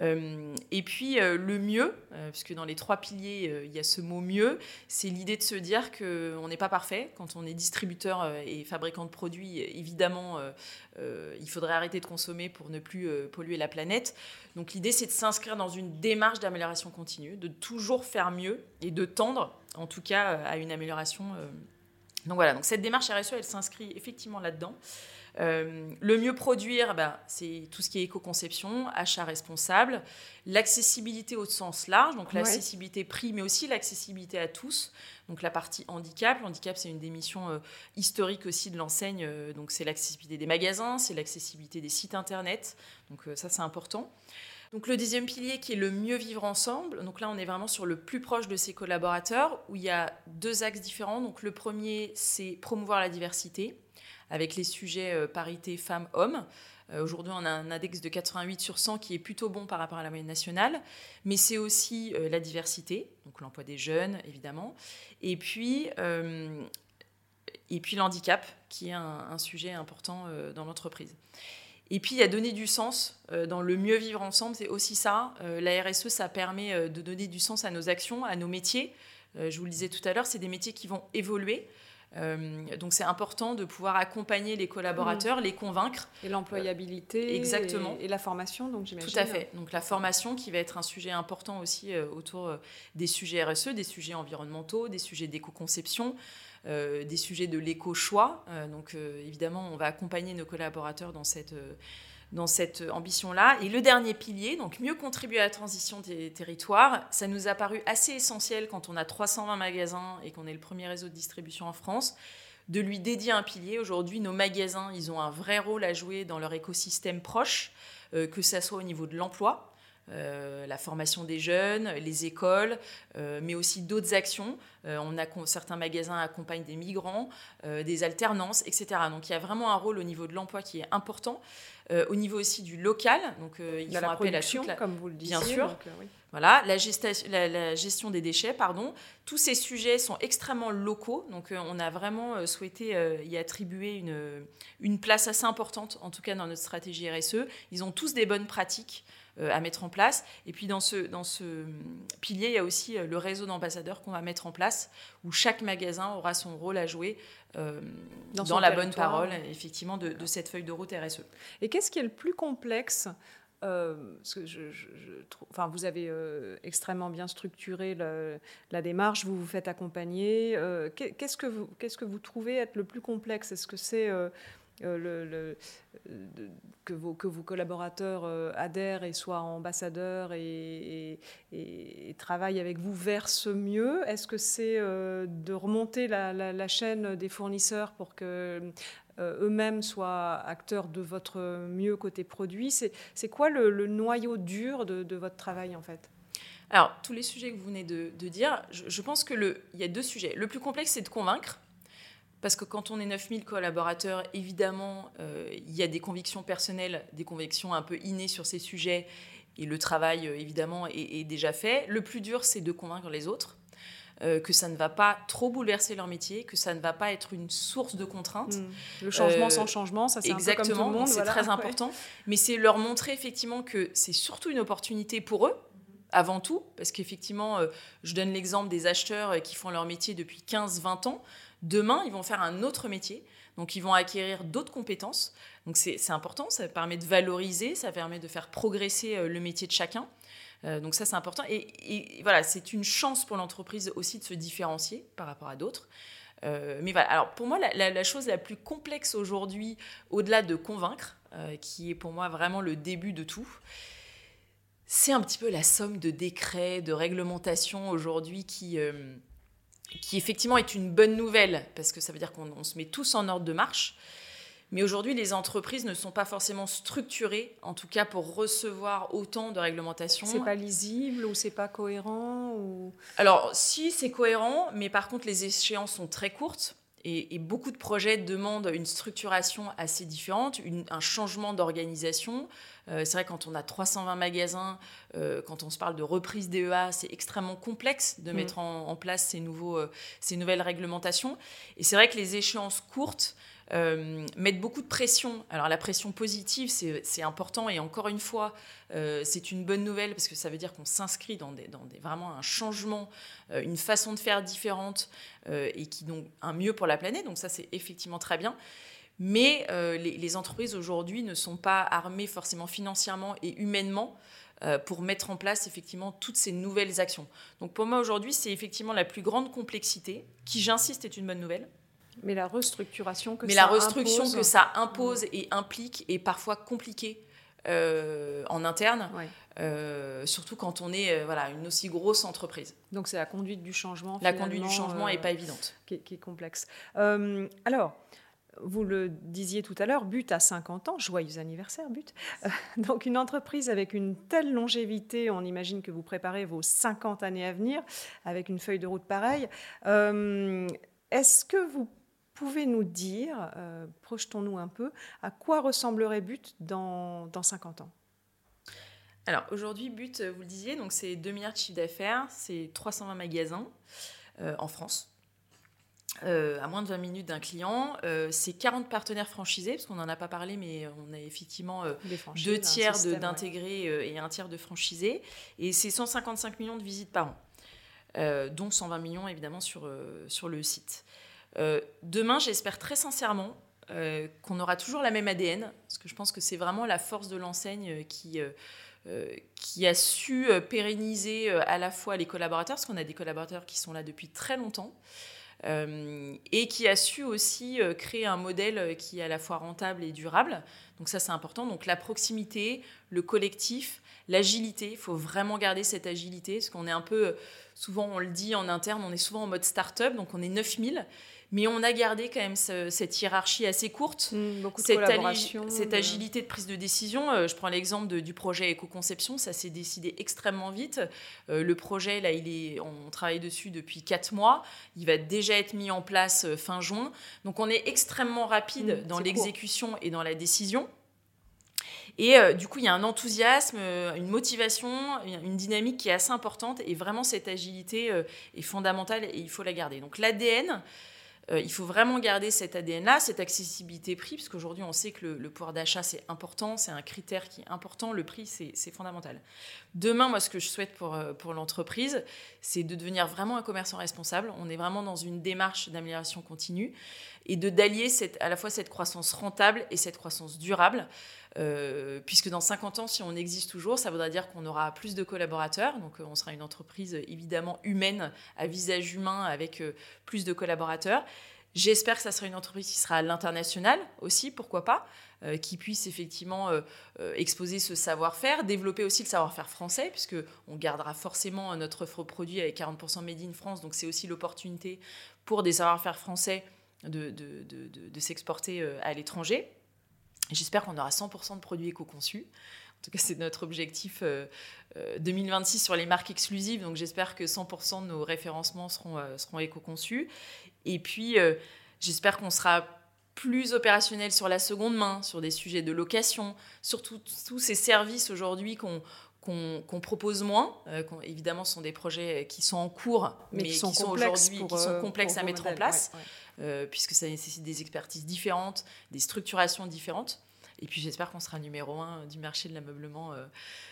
Euh, et puis euh, le mieux, euh, puisque dans les trois piliers, il y a ce mot mieux, c'est l'idée de se dire qu'on n'est pas parfait. Quand on est distributeur et fabricant de produits, évidemment, il faudrait arrêter de consommer pour ne plus polluer la planète. Donc l'idée, c'est de s'inscrire dans une démarche d'amélioration continue, de toujours faire mieux et de tendre, en tout cas, à une amélioration donc voilà, donc cette démarche RSE, elle s'inscrit effectivement là-dedans. Euh, le mieux produire, ben, c'est tout ce qui est éco-conception, achat responsable, l'accessibilité au sens large, donc l'accessibilité prix, mais aussi l'accessibilité à tous. Donc la partie handicap, l'handicap c'est une des missions euh, historiques aussi de l'enseigne, euh, donc c'est l'accessibilité des magasins, c'est l'accessibilité des sites internet, donc ça c'est important. Donc le deuxième pilier qui est le mieux vivre ensemble. Donc là, on est vraiment sur le plus proche de ses collaborateurs, où il y a deux axes différents. Donc le premier, c'est promouvoir la diversité avec les sujets euh, parité femmes-hommes. Euh, aujourd'hui, on a un index de 88 sur 100 qui est plutôt bon par rapport à la moyenne nationale, mais c'est aussi euh, la diversité, donc l'emploi des jeunes, évidemment, et puis, et puis l'handicap, qui est un sujet important dans l'entreprise. Et puis, il y a donner du sens euh, dans le mieux vivre ensemble, c'est aussi ça. Euh, la RSE, ça permet euh, de donner du sens à nos actions, à nos métiers. je vous le disais tout à l'heure, c'est des métiers qui vont évoluer. donc c'est important de pouvoir accompagner les collaborateurs, mmh. les convaincre. Et l'employabilité. exactement. Et, la formation, donc j'imagine. Tout à fait. Donc la formation qui va être un sujet important aussi autour des sujets RSE, des sujets environnementaux, des sujets d'éco-conception. Euh, des sujets de l'éco-choix. Euh, donc euh, évidemment, on va accompagner nos collaborateurs dans cette cette ambition-là. Et le dernier pilier, donc mieux contribuer à la transition des territoires, ça nous a paru assez essentiel quand on a 320 magasins et qu'on est le premier réseau de distribution en France, de lui dédier un pilier. Aujourd'hui, nos magasins, ils ont un vrai rôle à jouer dans leur écosystème proche, que ça soit au niveau de l'emploi, euh, la formation des jeunes, les écoles, euh, mais aussi d'autres actions. Euh, on a certains magasins accompagnent des migrants, des alternances, etc. Donc il y a vraiment un rôle au niveau de l'emploi qui est important. au niveau aussi du local, donc ils font appel à toute comme vous le disiez, bien sûr. Voilà, la, la, gestion des déchets, pardon. Tous ces sujets sont extrêmement locaux, donc on a vraiment souhaité y attribuer une, une place assez importante, en tout cas dans notre stratégie RSE. Ils ont tous des bonnes pratiques. Euh, à mettre en place. Et puis dans ce, dans ce pilier, il y a aussi euh, le réseau d'ambassadeurs qu'on va mettre en place, où chaque magasin aura son rôle à jouer euh, dans, la bonne parole, effectivement, de, cette feuille de route RSE. Et qu'est-ce qui est le plus complexe euh, que je, enfin, vous avez extrêmement bien structuré la démarche, vous vous faites accompagner. qu'est-ce, que vous, qu'est-ce que vous trouvez être le plus complexe? Est-ce que c'est le, que, vos, que collaborateurs euh, adhèrent et soient ambassadeurs et, travaillent avec vous vers ce mieux Est-ce que c'est euh, de remonter la, chaîne des fournisseurs pour que euh, eux-mêmes soient acteurs de votre mieux côté produit? C'est quoi le, noyau dur de, votre travail en fait? Alors, tous les sujets que vous venez de, dire, je, je pense qu'il y a deux sujets. Le plus complexe, c'est de convaincre. Parce que quand on est 9000 collaborateurs, évidemment, euh, il y a des convictions personnelles, des convictions un peu innées sur ces sujets, et le travail, euh, évidemment, est, déjà fait. Le plus dur, c'est de convaincre les autres. Euh, que ça ne va pas trop bouleverser leur métier, que ça ne va pas être une source de contraintes. Hmm. Le changement sans changement, ça c'est exactement, un peu comme tout le monde. C'est très important, mais c'est leur montrer effectivement que c'est surtout une opportunité pour eux, avant tout, parce qu'effectivement, je donne l'exemple des acheteurs qui font leur métier depuis 15-20 ans. Demain, ils vont faire un autre métier. Donc, ils vont acquérir d'autres compétences. Donc, c'est important. Ça permet de valoriser, ça permet de faire progresser euh, le métier de chacun. Euh, donc, ça, c'est important. Et, voilà, c'est une chance pour l'entreprise aussi de se différencier par rapport à d'autres. Euh, mais voilà, alors pour moi, la, chose la plus complexe aujourd'hui, au-delà de convaincre, qui est pour moi vraiment le début de tout, c'est un petit peu la somme de décrets, de réglementations aujourd'hui qui, qui effectivement est une bonne nouvelle, parce que ça veut dire qu'on se met tous en ordre de marche. Mais aujourd'hui, les entreprises ne sont pas forcément structurées, en tout cas pour recevoir autant de réglementations. C'est pas lisible ou c'est pas cohérent ou... Alors, si, c'est cohérent, mais par contre, les échéances sont très courtes. Et, beaucoup de projets demandent une structuration assez différente, un changement d'organisation. Euh, c'est vrai, quand on a 320 magasins, euh, quand on se parle de reprise DEA, c'est extrêmement complexe de mm. mettre en, place ces, nouveaux, euh, ces nouvelles réglementations. Et c'est vrai que les échéances courtes mettent beaucoup de pression. Alors la pression positive, c'est important et encore une fois, c'est une bonne nouvelle parce que ça veut dire qu'on s'inscrit dans, des, dans des, vraiment un changement, une façon de faire différente et qui donc un mieux pour la planète. Donc ça, c'est effectivement très bien. Mais euh, les, entreprises aujourd'hui ne sont pas armées forcément financièrement et humainement euh, pour mettre en place effectivement toutes ces nouvelles actions. Donc pour moi aujourd'hui, c'est effectivement la plus grande complexité, qui j'insiste est une bonne nouvelle. Mais la restructuration que Mais ça la restructuration impose... que ça impose et implique est parfois compliquée euh, en interne, surtout quand on est voilà, une aussi grosse entreprise. Donc c'est la conduite du changement. La conduite du changement n'est pas évidente. Qui qui est complexe. alors, vous le disiez tout à l'heure, But à 50 ans, joyeux anniversaire But. Euh, donc une entreprise avec une telle longévité, on imagine que vous préparez vos 50 années à venir avec une feuille de route pareille. Euh, est-ce que vous pouvez nous dire, euh, projetons-nous un peu, à quoi ressemblerait But dans, dans 50 ans? Alors aujourd'hui, But, vous le disiez, c'est 2 milliards de chiffre d'affaires, c'est 320 magasins en France. Euh, à moins de 20 minutes d'un client. Euh, c'est 40 partenaires franchisés, parce qu'on n'en a pas parlé, mais on a effectivement euh, deux tiers d'intégrés et un tiers de franchisés. Et c'est 155 millions de visites par an, dont 120 millions évidemment sur, sur le site. demain, j'espère très sincèrement qu'on aura toujours la même ADN, parce que je pense que c'est vraiment la force de l'enseigne qui, qui a su pérenniser à la fois les collaborateurs, parce qu'on a des collaborateurs qui sont là depuis très longtemps, euh, et qui a su aussi euh, créer un modèle euh, qui est à la fois rentable et durable. Donc ça, c'est important. Donc la proximité, le collectif, l'agilité. Il faut vraiment garder cette agilité, parce qu'on est un peu, souvent on le dit en interne, on est souvent en mode start-up, donc on est 9000. Mais on a gardé quand même cette hiérarchie assez courte, mmh, beaucoup de cette, cette agilité de prise de décision. Euh, je prends l'exemple du projet éco-conception, ça s'est décidé extrêmement vite. Euh, le projet, là, il est, on travaille dessus depuis quatre mois. Il va déjà être mis en place euh, fin juin. Donc on est extrêmement rapide mmh, dans l'exécution et dans la décision. Et du coup, il y a un enthousiasme, une motivation, une dynamique qui est assez importante. Et vraiment, cette agilité est fondamentale et il faut la garder. Donc l'ADN, euh, il faut vraiment garder cet ADN-là, cette accessibilité prix, parce qu'aujourd'hui, on sait que le, pouvoir d'achat, c'est important, c'est un critère qui est important, le prix, c'est fondamental. Demain, moi, ce que je souhaite pour, euh, pour l'entreprise, c'est de devenir vraiment un commerçant responsable. On est vraiment dans une démarche d'amélioration continue et de d'allier à la fois cette croissance rentable et cette croissance durable. Euh, puisque dans 50 ans, si on existe toujours, ça voudra dire qu'on aura plus de collaborateurs. Donc, on sera une entreprise évidemment humaine, à visage humain, avec euh, plus de collaborateurs. J'espère que ça sera une entreprise qui sera à l'international aussi, pourquoi pas, euh, qui puisse effectivement exposer ce savoir-faire, développer aussi le savoir-faire français, puisque on gardera forcément notre offre produit avec 40% made in France. Donc, c'est aussi l'opportunité pour des savoir-faire français de s'exporter à l'étranger. J'espère qu'on aura 100% de produits éco-conçus. En tout cas, c'est notre objectif 2026 euh, euh, sur les marques exclusives. Donc, j'espère que 100% de nos référencements seront, euh, seront éco-conçus. Et puis, j'espère qu'on sera plus opérationnel sur la seconde main, sur des sujets de location, sur tous ces services aujourd'hui qu'on qu'on propose moins. évidemment, ce sont des projets qui sont en cours, mais, qui sont, aujourd'hui qui sont complexes à mettre en place. Puisque ça nécessite des expertises différentes, des structurations différentes. Et puis j'espère qu'on sera numéro un du marché de l'ameublement euh,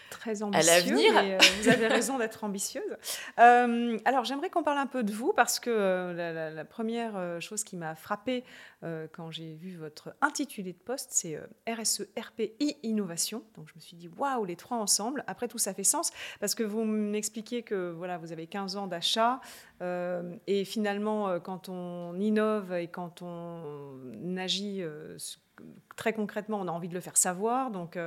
Très ambitieux, à l'avenir. Euh, vous avez raison d'être ambitieuse. alors j'aimerais qu'on parle un peu de vous parce que la, première chose qui m'a frappée quand j'ai vu votre intitulé de poste, c'est RSE RPI Innovation. Donc je me suis dit waouh les trois ensemble. Après tout ça fait sens parce que vous m'expliquez que voilà vous avez 15 ans d'achat, euh, et finalement, euh, quand on innove et quand on agit euh, très concrètement, on a envie de le faire savoir. Donc,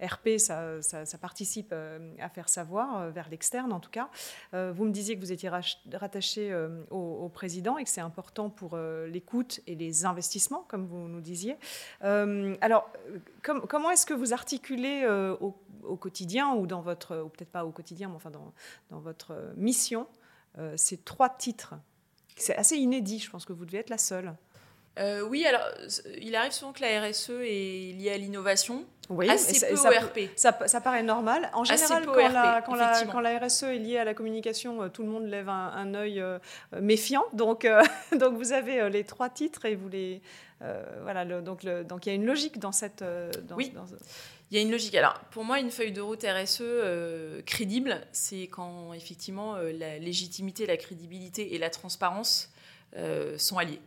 RP, ça, participe à faire savoir vers l'externe, en tout cas. vous me disiez que vous étiez rattaché au, président et que c'est important pour l'écoute et les investissements, comme vous nous disiez. alors, comment est-ce que vous articulez au, quotidien ou dans votre, ou peut-être pas au quotidien, mais enfin dans, dans votre mission, euh, ces trois titres? C'est assez inédit, je pense que vous devez être la seule. Euh, oui, alors il arrive souvent que la RSE est liée à l'innovation. Oui, assez peu ça, au RP. Ça, paraît normal. En général, quand, la, quand, la, quand, la, RSE est liée à la communication, euh, tout le monde lève un, un œil méfiant. Donc, donc vous avez les trois titres et vous les. voilà, donc, donc il y a une logique dans cette. Dans, oui. Il y a une logique. Alors, pour moi, une feuille de route RSE euh, crédible, c'est quand effectivement euh, la légitimité, la crédibilité et la transparence euh, sont alliées.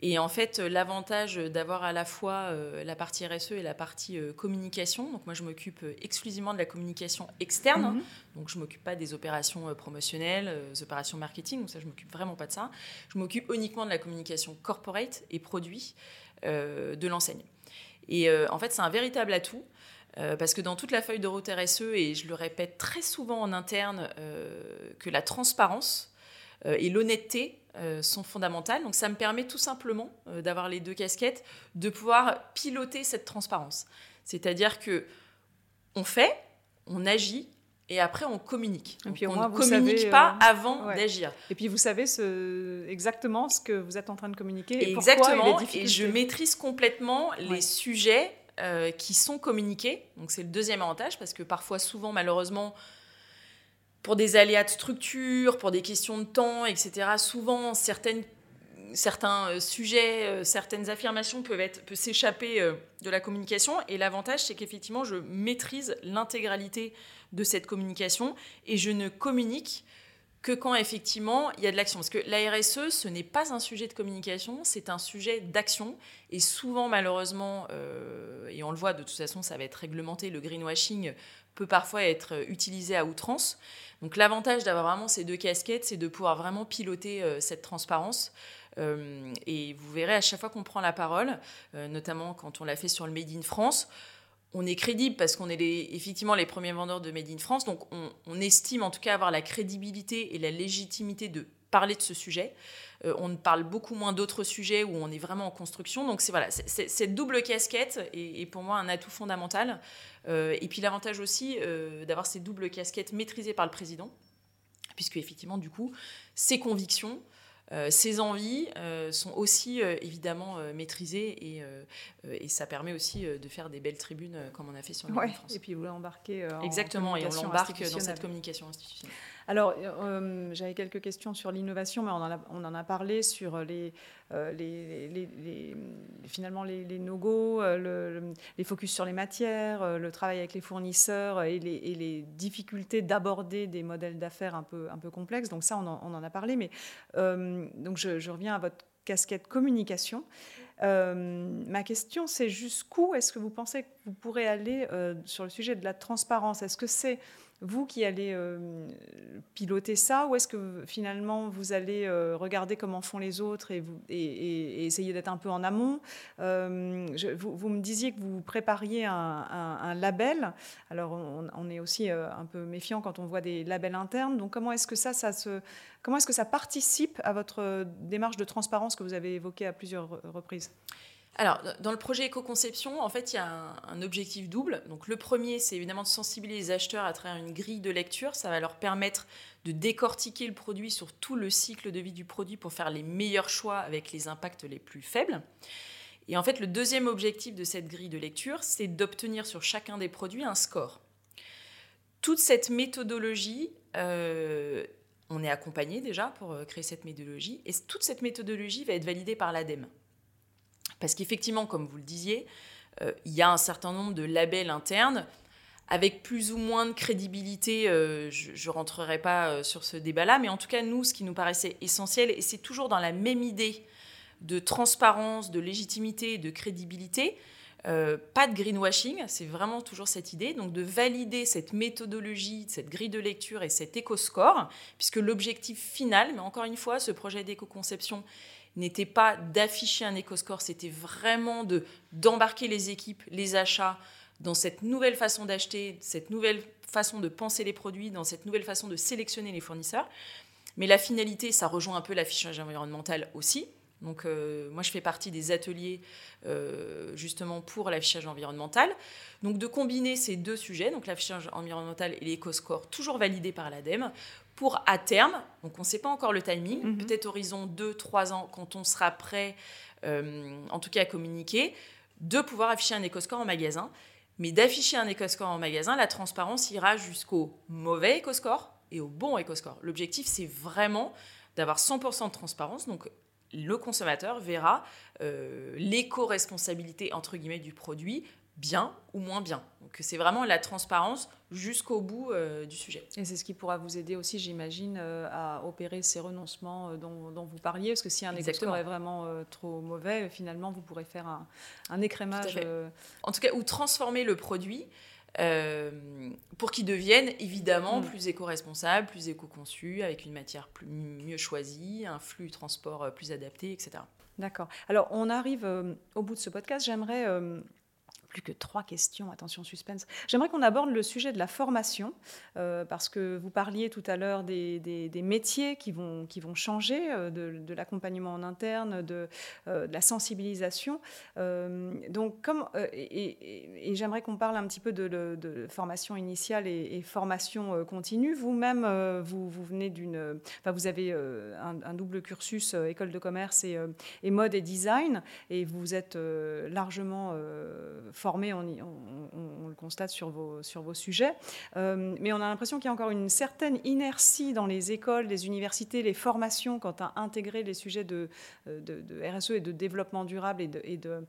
Et en fait, l'avantage d'avoir à la fois la partie RSE et la partie communication, donc moi je m'occupe exclusivement de la communication externe, mhm. donc je m'occupe pas des opérations promotionnelles, des opérations marketing, donc ça je m'occupe vraiment pas de ça. Je m'occupe uniquement de la communication corporate et produit de l'enseigne. Et en fait, c'est un véritable atout euh, parce que dans toute la feuille de route RSE, et je le répète très souvent en interne, euh, que la transparence euh, et l'honnêteté sont fondamentales. Donc ça me permet tout simplement d'avoir les deux casquettes, de pouvoir piloter cette transparence. C'est-à-dire que on fait, on agit, et après on communique. Et puis, on ne communique pas avant d'agir. Et puis vous savez ce, exactement ce que vous êtes en train de communiquer. Et exactement. Et, je maîtrise complètement les sujets euh, qui sont communiqués. Donc c'est le deuxième avantage parce que parfois, souvent, malheureusement, pour des aléas de structure, pour des questions de temps, etc., souvent certains euh, sujets, euh, certaines affirmations peuvent, s'échapper de la communication. Et l'avantage, c'est qu'effectivement, je maîtrise l'intégralité de cette communication et je ne communique que quand effectivement il y a de l'action. Parce que la RSE, ce n'est pas un sujet de communication, c'est un sujet d'action. Et souvent, malheureusement, euh, et on le voit de toute façon, ça va être réglementé, le greenwashing peut parfois être utilisé à outrance. Donc l'avantage d'avoir vraiment ces deux casquettes, c'est de pouvoir vraiment piloter euh, cette transparence. Euh, et vous verrez à chaque fois qu'on prend la parole, notamment quand on l'a fait sur le Made in France, on est crédible parce qu'on est effectivement les premiers vendeurs de Made in France. Donc on, estime en tout cas avoir la crédibilité et la légitimité de parler de ce sujet. Euh, on parle beaucoup moins d'autres sujets où on est vraiment en construction. Donc c'est voilà, cette double casquette est, pour moi un atout fondamental. Euh, et puis l'avantage aussi euh, d'avoir ces doubles casquettes maîtrisées par le président, puisque effectivement du coup ses convictions euh, ces envies euh, sont aussi euh, évidemment maîtrisées et, et, ça permet aussi de faire des belles tribunes comme on a fait sur le ouais, France. Et puis vous l'embarquez Exactement, et on l'embarque dans cette communication institutionnelle. Alors, j'avais quelques questions sur l'innovation, mais on en, a, on en a parlé sur les, les, finalement les, no-go, les focus sur les matières, le travail avec les fournisseurs et les, difficultés d'aborder des modèles d'affaires un peu, complexes. Donc ça, on en, a parlé, mais donc je, reviens à votre casquette communication. Euh, ma question, c'est jusqu'où est-ce que vous pensez que vous pourrez aller euh, sur le sujet de la transparence? Est-ce que c'est vous qui allez euh, piloter ça ou est-ce que finalement vous allez euh, regarder comment font les autres et, essayer d'être un peu en amont? Euh, vous, me disiez que vous prépariez un, label. Alors on, est aussi un peu méfiant quand on voit des labels internes. Donc comment est-ce que ça, ça se, comment est-ce que ça participe à votre démarche de transparence que vous avez évoquée à plusieurs reprises? Alors, dans le projet éco-conception, en fait, il y a un, objectif double. Donc, le premier, c'est évidemment de sensibiliser les acheteurs à travers une grille de lecture. Ça va leur permettre de décortiquer le produit sur tout le cycle de vie du produit pour faire les meilleurs choix avec les impacts les plus faibles. Et en fait, le deuxième objectif de cette grille de lecture, c'est d'obtenir sur chacun des produits un score. Toute cette méthodologie, euh, on est accompagné déjà pour euh, créer cette méthodologie, et toute cette méthodologie va être validée par l'ADEME. Parce qu'effectivement, comme vous le disiez, euh, il y a un certain nombre de labels internes avec plus ou moins de crédibilité. Euh, je ne rentrerai pas euh, sur ce débat-là, mais en tout cas, nous, ce qui nous paraissait essentiel, et c'est toujours dans la même idée de transparence, de légitimité, de crédibilité, pas de greenwashing, c'est vraiment toujours cette idée, donc de valider cette méthodologie, cette grille de lecture et cet éco-score, puisque l'objectif final, mais encore une fois, ce projet d'éco-conception n'était pas d'afficher un éco-score, c'était vraiment de d'embarquer les équipes, les achats dans cette nouvelle façon d'acheter, cette nouvelle façon de penser les produits, dans cette nouvelle façon de sélectionner les fournisseurs. Mais la finalité, ça rejoint un peu l'affichage environnemental aussi. Donc euh, moi, je fais partie des ateliers euh, justement pour l'affichage environnemental. Donc de combiner ces deux sujets, donc l'affichage environnemental et l'éco-score, toujours validés par l'ADEME, pour à terme, donc on ne sait pas encore le timing, mhm. peut-être horizon 2-3 ans, quand on sera prêt, euh, en tout cas à communiquer, de pouvoir afficher un éco-score en magasin. Mais d'afficher un éco-score en magasin, la transparence ira jusqu'au mauvais éco-score et au bon éco-score. L'objectif, c'est vraiment d'avoir 100% de transparence. Donc, le consommateur verra euh, l'éco-responsabilité, entre guillemets, du produit bien ou moins bien. Donc c'est vraiment la transparence jusqu'au bout euh, du sujet. Et c'est ce qui pourra vous aider aussi, j'imagine, euh, à opérer ces renoncements euh, dont, vous parliez, parce que si un éco-score est vraiment trop mauvais, finalement, vous pourrez faire un, écrémage. En tout cas, ou transformer le produit. pour qu'il devienne évidemment mm. plus éco-responsable, plus éco-conçu, avec une matière plus, mieux choisie, un flux transport plus adapté, etc. D'accord. Alors, on arrive au bout de ce podcast. J'aimerais plus que trois questions, attention suspense. J'aimerais qu'on aborde le sujet de la formation, euh, parce que vous parliez tout à l'heure des, métiers qui vont, qui vont changer, euh, de, l'accompagnement en interne, de, euh, la sensibilisation. donc, comme, et, j'aimerais qu'on parle un petit peu de, formation initiale et, formation continue. Vous-même, vous, vous venez d'une... Enfin, vous avez un, double cursus, école de commerce et, et, mode et design, et vous êtes largement formé, on, le constate sur vos, sujets. Euh, mais on a l'impression qu'il y a encore une certaine inertie dans les écoles, les universités, les formations quant à intégrer les sujets de, RSE et de développement durable et de,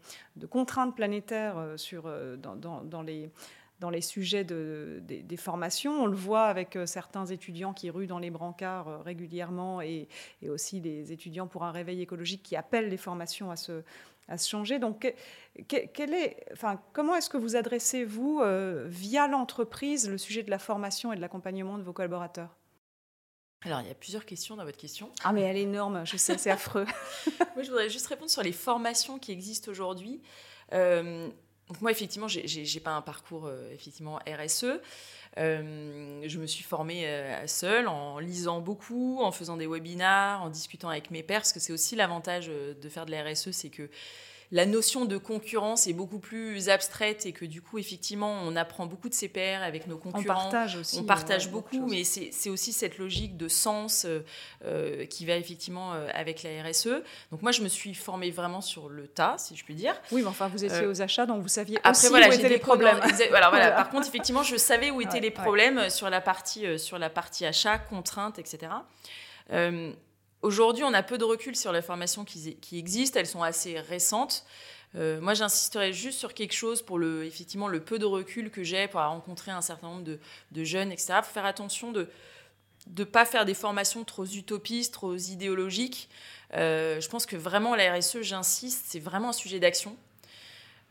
contraintes planétaires euh, euh, dans, les sujets de, des, formations. On le voit avec certains étudiants qui ruent dans les brancards régulièrement et, et, aussi des étudiants pour un réveil écologique qui appellent les formations à se, à se changer. Donc, quel est, enfin, comment est-ce que vous adressez, vous, via l'entreprise, le sujet de la formation et de l'accompagnement de vos collaborateurs? Alors, il y a plusieurs questions dans votre question. Ah, mais elle est énorme, je sais, c'est affreux. moi, je voudrais juste répondre sur les formations qui existent aujourd'hui. Euh, donc moi, effectivement, j'ai n'ai pas un parcours euh, effectivement RSE. Euh, je me suis formée seule en lisant beaucoup, en faisant des webinars, en discutant avec mes pairs, parce que c'est aussi l'avantage de faire de la RSE, c'est que la notion de concurrence est beaucoup plus abstraite et que du coup, effectivement, on apprend beaucoup de ses pairs avec nos concurrents. On partage aussi. On partage beaucoup, mais c'est aussi cette logique de sens euh, euh, qui va effectivement euh, avec la RSE. Donc moi, je me suis formée vraiment sur le tas, si je puis dire. Oui, mais enfin, vous étiez aux achats, donc vous saviez aussi où étaient les problèmes. voilà. Par contre, effectivement, je savais où étaient les problèmes sur la partie sur la partie achat, contraintes, etc. Aujourd'hui, on a peu de recul sur les formations qui, existent, elles sont assez récentes. Euh, moi, j'insisterai juste sur quelque chose pour le, effectivement, le peu de recul que j'ai pour rencontrer un certain nombre de, jeunes, etc. Faut faire attention de ne pas faire des formations trop utopistes, trop idéologiques. Euh, je pense que vraiment, la RSE, j'insiste, c'est vraiment un sujet d'action.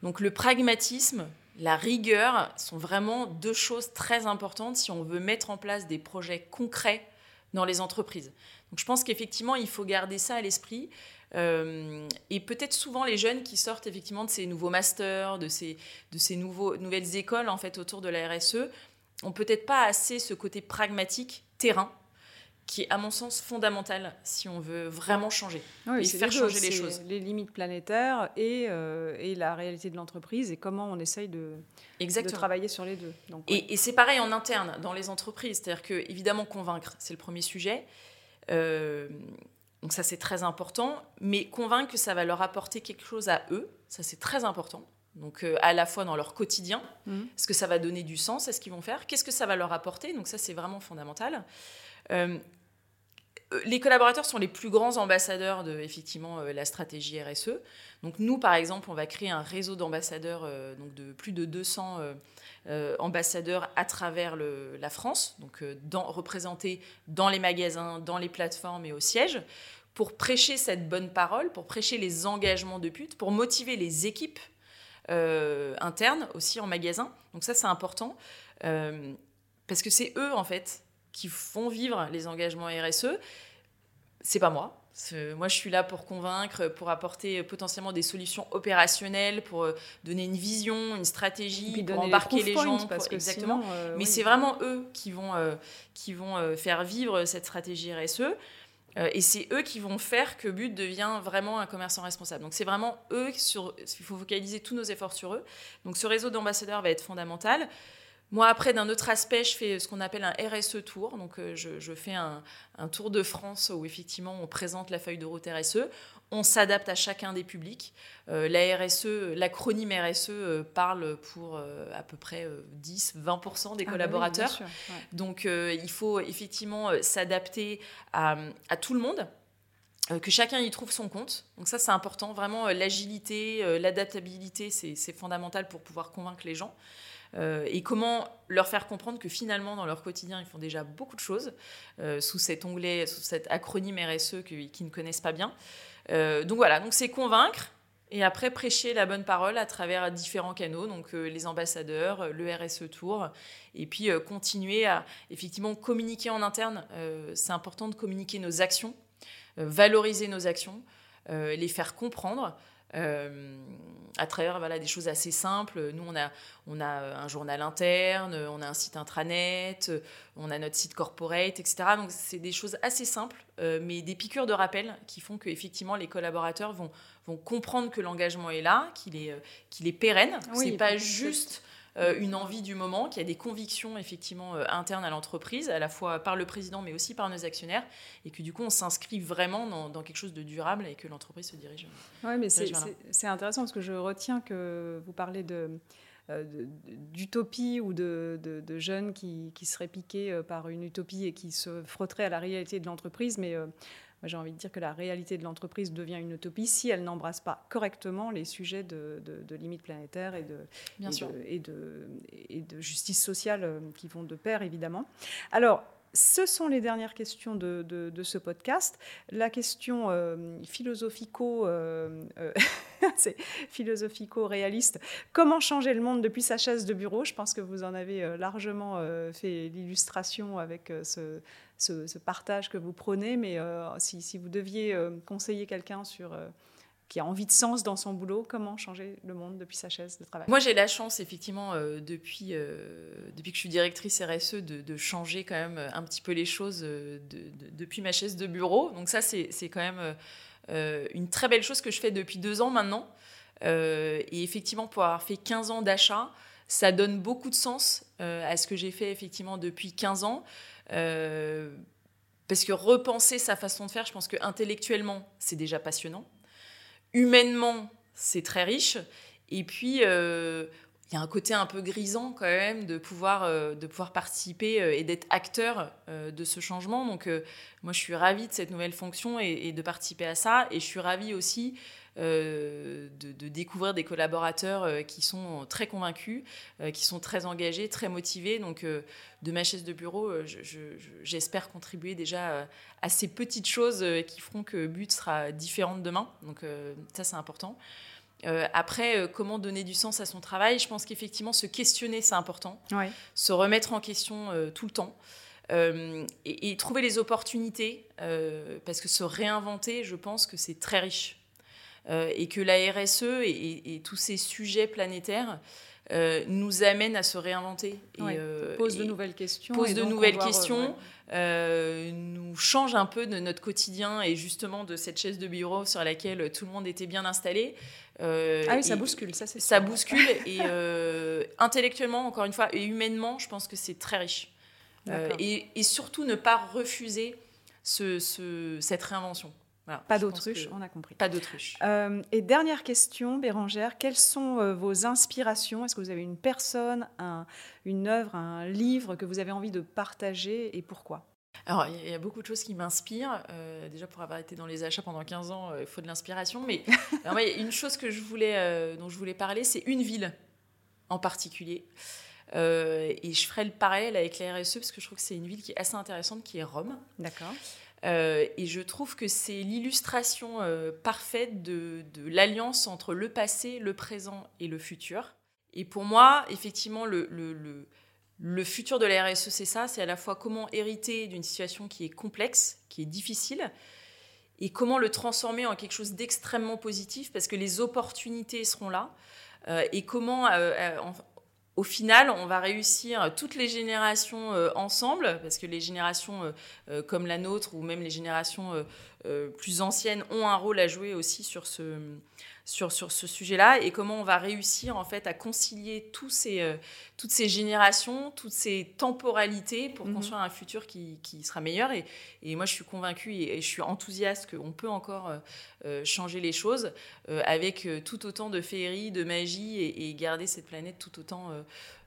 Donc le pragmatisme, la rigueur sont vraiment deux choses très importantes si on veut mettre en place des projets concrets dans les entreprises. Donc je pense qu'effectivement, il faut garder ça à l'esprit. Euh, et peut-être souvent les jeunes qui sortent effectivement de ces nouveaux masters, de ces, de ces nouveaux, nouvelles écoles en fait autour de la RSE, ont peut-être pas assez ce côté pragmatique, terrain, qui est à mon sens fondamental si on veut vraiment changer oui, et faire changer les choses. Les limites planétaires et, euh, et la réalité de l'entreprise et comment on essaye de, de travailler sur les deux. Donc, Et, et c'est pareil en interne, dans les entreprises. C'est-à-dire que, évidemment, convaincre, c'est le premier sujet. Euh, donc ça, c'est très important. Mais convaincre que ça va leur apporter quelque chose à eux, ça, c'est très important. Donc euh, à la fois dans leur quotidien, mmh. est-ce que ça va donner du sens à ce qu'ils vont faire? Qu'est-ce que ça va leur apporter? Donc ça, c'est vraiment fondamental. Euh, les collaborateurs sont les plus grands ambassadeurs de effectivement la stratégie RSE. Donc nous, par exemple, on va créer un réseau d'ambassadeurs donc de plus de 200 euh, ambassadeurs à travers la France, donc euh, représentés dans les magasins, dans les plateformes et au siège, pour prêcher cette bonne parole, pour prêcher les engagements de pute, pour motiver les équipes euh, internes aussi en magasin. Donc ça, c'est important, parce que c'est eux, en fait, qui font vivre les engagements RSE. C'est pas moi, moi, je suis là pour convaincre, pour apporter potentiellement des solutions opérationnelles, pour euh, donner une vision, une stratégie, pour embarquer les, gens. Parce que exactement. Euh, Mais c'est vraiment eux qui vont, euh, qui vont faire vivre cette stratégie RSE. et c'est eux qui vont faire que But devient vraiment un commerçant responsable. Donc c'est vraiment eux, sur, il faut focaliser tous nos efforts sur eux. Donc ce réseau d'ambassadeurs va être fondamental. Moi, après, d'un autre aspect, je fais ce qu'on appelle un RSE tour. Donc, euh, je, fais un, tour de France où, effectivement, on présente la feuille de route RSE. On s'adapte à chacun des publics. Euh, la RSE, l'acronyme RSE euh, parle pour à peu près 10-20% des ah collaborateurs. Donc, il faut effectivement s'adapter à, tout le monde que chacun y trouve son compte. Donc ça, c'est important. Vraiment, l'agilité, l'adaptabilité, c'est fondamental pour pouvoir convaincre les gens. Euh, et comment leur faire comprendre que finalement, dans leur quotidien, ils font déjà beaucoup de choses euh, sous cet onglet, sous cet acronyme RSE qu'ils ne connaissent pas bien. Euh, donc voilà, donc c'est convaincre et après prêcher la bonne parole à travers différents canaux, donc les ambassadeurs, le RSE Tour, et puis continuer à effectivement communiquer en interne. c'est important de communiquer nos actions, valoriser nos actions, les faire comprendre. Euh, à travers voilà, des choses assez simples. Nous, on a, on a un journal interne, on a un site intranet, on a notre site corporate, etc. Donc, c'est des choses assez simples, euh, mais des piqûres de rappel qui font qu'effectivement, les collaborateurs vont, vont comprendre que l'engagement est là, qu'il est, qu'il est pérenne. Oui, c'est pas juste euh, une envie du moment, qu'il y a des convictions effectivement euh, internes à l'entreprise, à la fois par le président mais aussi par nos actionnaires, et que du coup on s'inscrit vraiment dans, quelque chose de durable et que l'entreprise se dirige. Oui, mais c'est intéressant parce que je retiens que vous parlez de euh, d'utopie ou de, de, jeunes qui, qui, seraient piqués par une utopie et qui se frotteraient à la réalité de l'entreprise. Mais j'ai envie de dire que la réalité de l'entreprise devient une utopie si elle n'embrasse pas correctement les sujets de, limites planétaires et de, Bien sûr. et, de, et de justice sociale qui vont de pair, évidemment. Alors, ce sont les dernières questions de, de, ce podcast. La question euh, philosophico, euh, euh, philosophico-réaliste, comment changer le monde depuis sa chaise de bureau? Je pense que vous en avez largement fait l'illustration avec ce, ce, partage que vous prenez, mais si, si, vous deviez conseiller quelqu'un sur qui a envie de sens dans son boulot, comment changer le monde depuis sa chaise de travail? Moi, j'ai la chance, effectivement, euh, depuis, euh, que je suis directrice RSE, de, changer quand même un petit peu les choses euh, de, depuis ma chaise de bureau. Donc ça, c'est quand même une très belle chose que je fais depuis deux ans maintenant. et effectivement, pour avoir fait 15 ans d'achat, ça donne beaucoup de sens à ce que j'ai fait effectivement depuis 15 ans. Parce que repenser sa façon de faire, je pense que intellectuellement, c'est déjà passionnant humainement, c'est très riche. Et puis, euh, il y a un côté un peu grisant quand même de pouvoir, euh, de pouvoir participer euh, et d'être acteur de ce changement. Donc, moi, je suis ravie de cette nouvelle fonction et, de participer à ça. Et je suis ravie aussi de, découvrir des collaborateurs qui sont très convaincus, qui sont très engagés, très motivés. Donc, de ma chaise de bureau, j'espère contribuer déjà à ces petites choses qui feront que But sera différente demain. Donc, ça, c'est important. Euh, après, euh, comment donner du sens à son travail Je pense qu'effectivement, se questionner, c'est important. Se remettre en question euh, tout le temps. Et, trouver les opportunités, parce que se réinventer, je pense que c'est très riche. Et que la RSE et, tous ces sujets planétaires nous amènent à se réinventer. Et, pose de nouvelles questions. Pose de nouvelles questions. Euh, nous change un peu de notre quotidien et justement de cette chaise de bureau sur laquelle tout le monde était bien installé. Euh, ah oui, ça bouscule, ça c'est Ça bouscule et euh, intellectuellement, encore une fois, et humainement, je pense que c'est très riche. Et, et, surtout ne pas refuser ce, ce, cette réinvention pas d'autruche, on a compris. Pas d'autruche. Euh, et dernière question, Bérangère, quelles sont euh, vos inspirations? Est-ce que vous avez une personne, un, une œuvre, un livre que vous avez envie de partager et pourquoi? Alors, il y a beaucoup de choses qui m'inspirent. Euh, déjà, pour avoir été dans les achats pendant 15 ans, il faut de l'inspiration. Mais alors, une chose que je voulais, dont je voulais parler, c'est une ville en particulier. et je ferai le parallèle avec la RSE parce que je trouve que c'est une ville qui est assez intéressante, qui est Rome. D'accord. Euh, et je trouve que c'est l'illustration euh, parfaite de, l'alliance entre le passé, le présent et le futur. Et pour moi, effectivement, le, futur de la RSE, c'est ça, c'est à la fois comment hériter d'une situation qui est complexe, qui est difficile, et comment le transformer en quelque chose d'extrêmement positif, parce que les opportunités seront là, euh, et comment au final, on va réussir toutes les générations euh, ensemble, parce que les générations euh, euh, comme la nôtre ou même les générations plus anciennes ont un rôle à jouer aussi sur ce, sur, sur ce sujet-là et comment on va réussir en fait à concilier tous ces, euh, toutes ces générations, toutes ces temporalités pour mhm. construire un futur qui, qui sera meilleur. Et, et, moi, je suis convaincue et, je suis enthousiaste qu'on peut encore euh, euh, changer les choses avec tout autant de féerie, de magie et, garder cette planète tout autant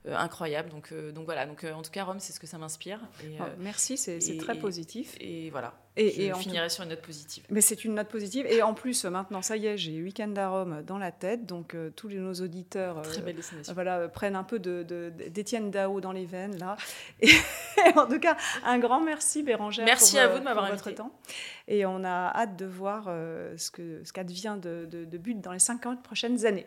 incroyable. Donc, donc voilà, donc, en tout cas, Rome, c'est ce que ça m'inspire. Oh, merci, c'est très positif. Et voilà. Et, je finirai sur une note positive. Mais c'est une note positive. Et en plus, maintenant, ça y est, j'ai Weekend à Rome dans la tête. Donc, euh, tous nos auditeurs euh, voilà, prennent un peu d'Étienne de, Dao dans les veines, là. Et en tout cas, un grand merci, Bérangère. Merci à vous de m'avoir invité. temps. Et on a hâte de voir euh, ce qu'advient ce de, de, But dans les 50 prochaines années.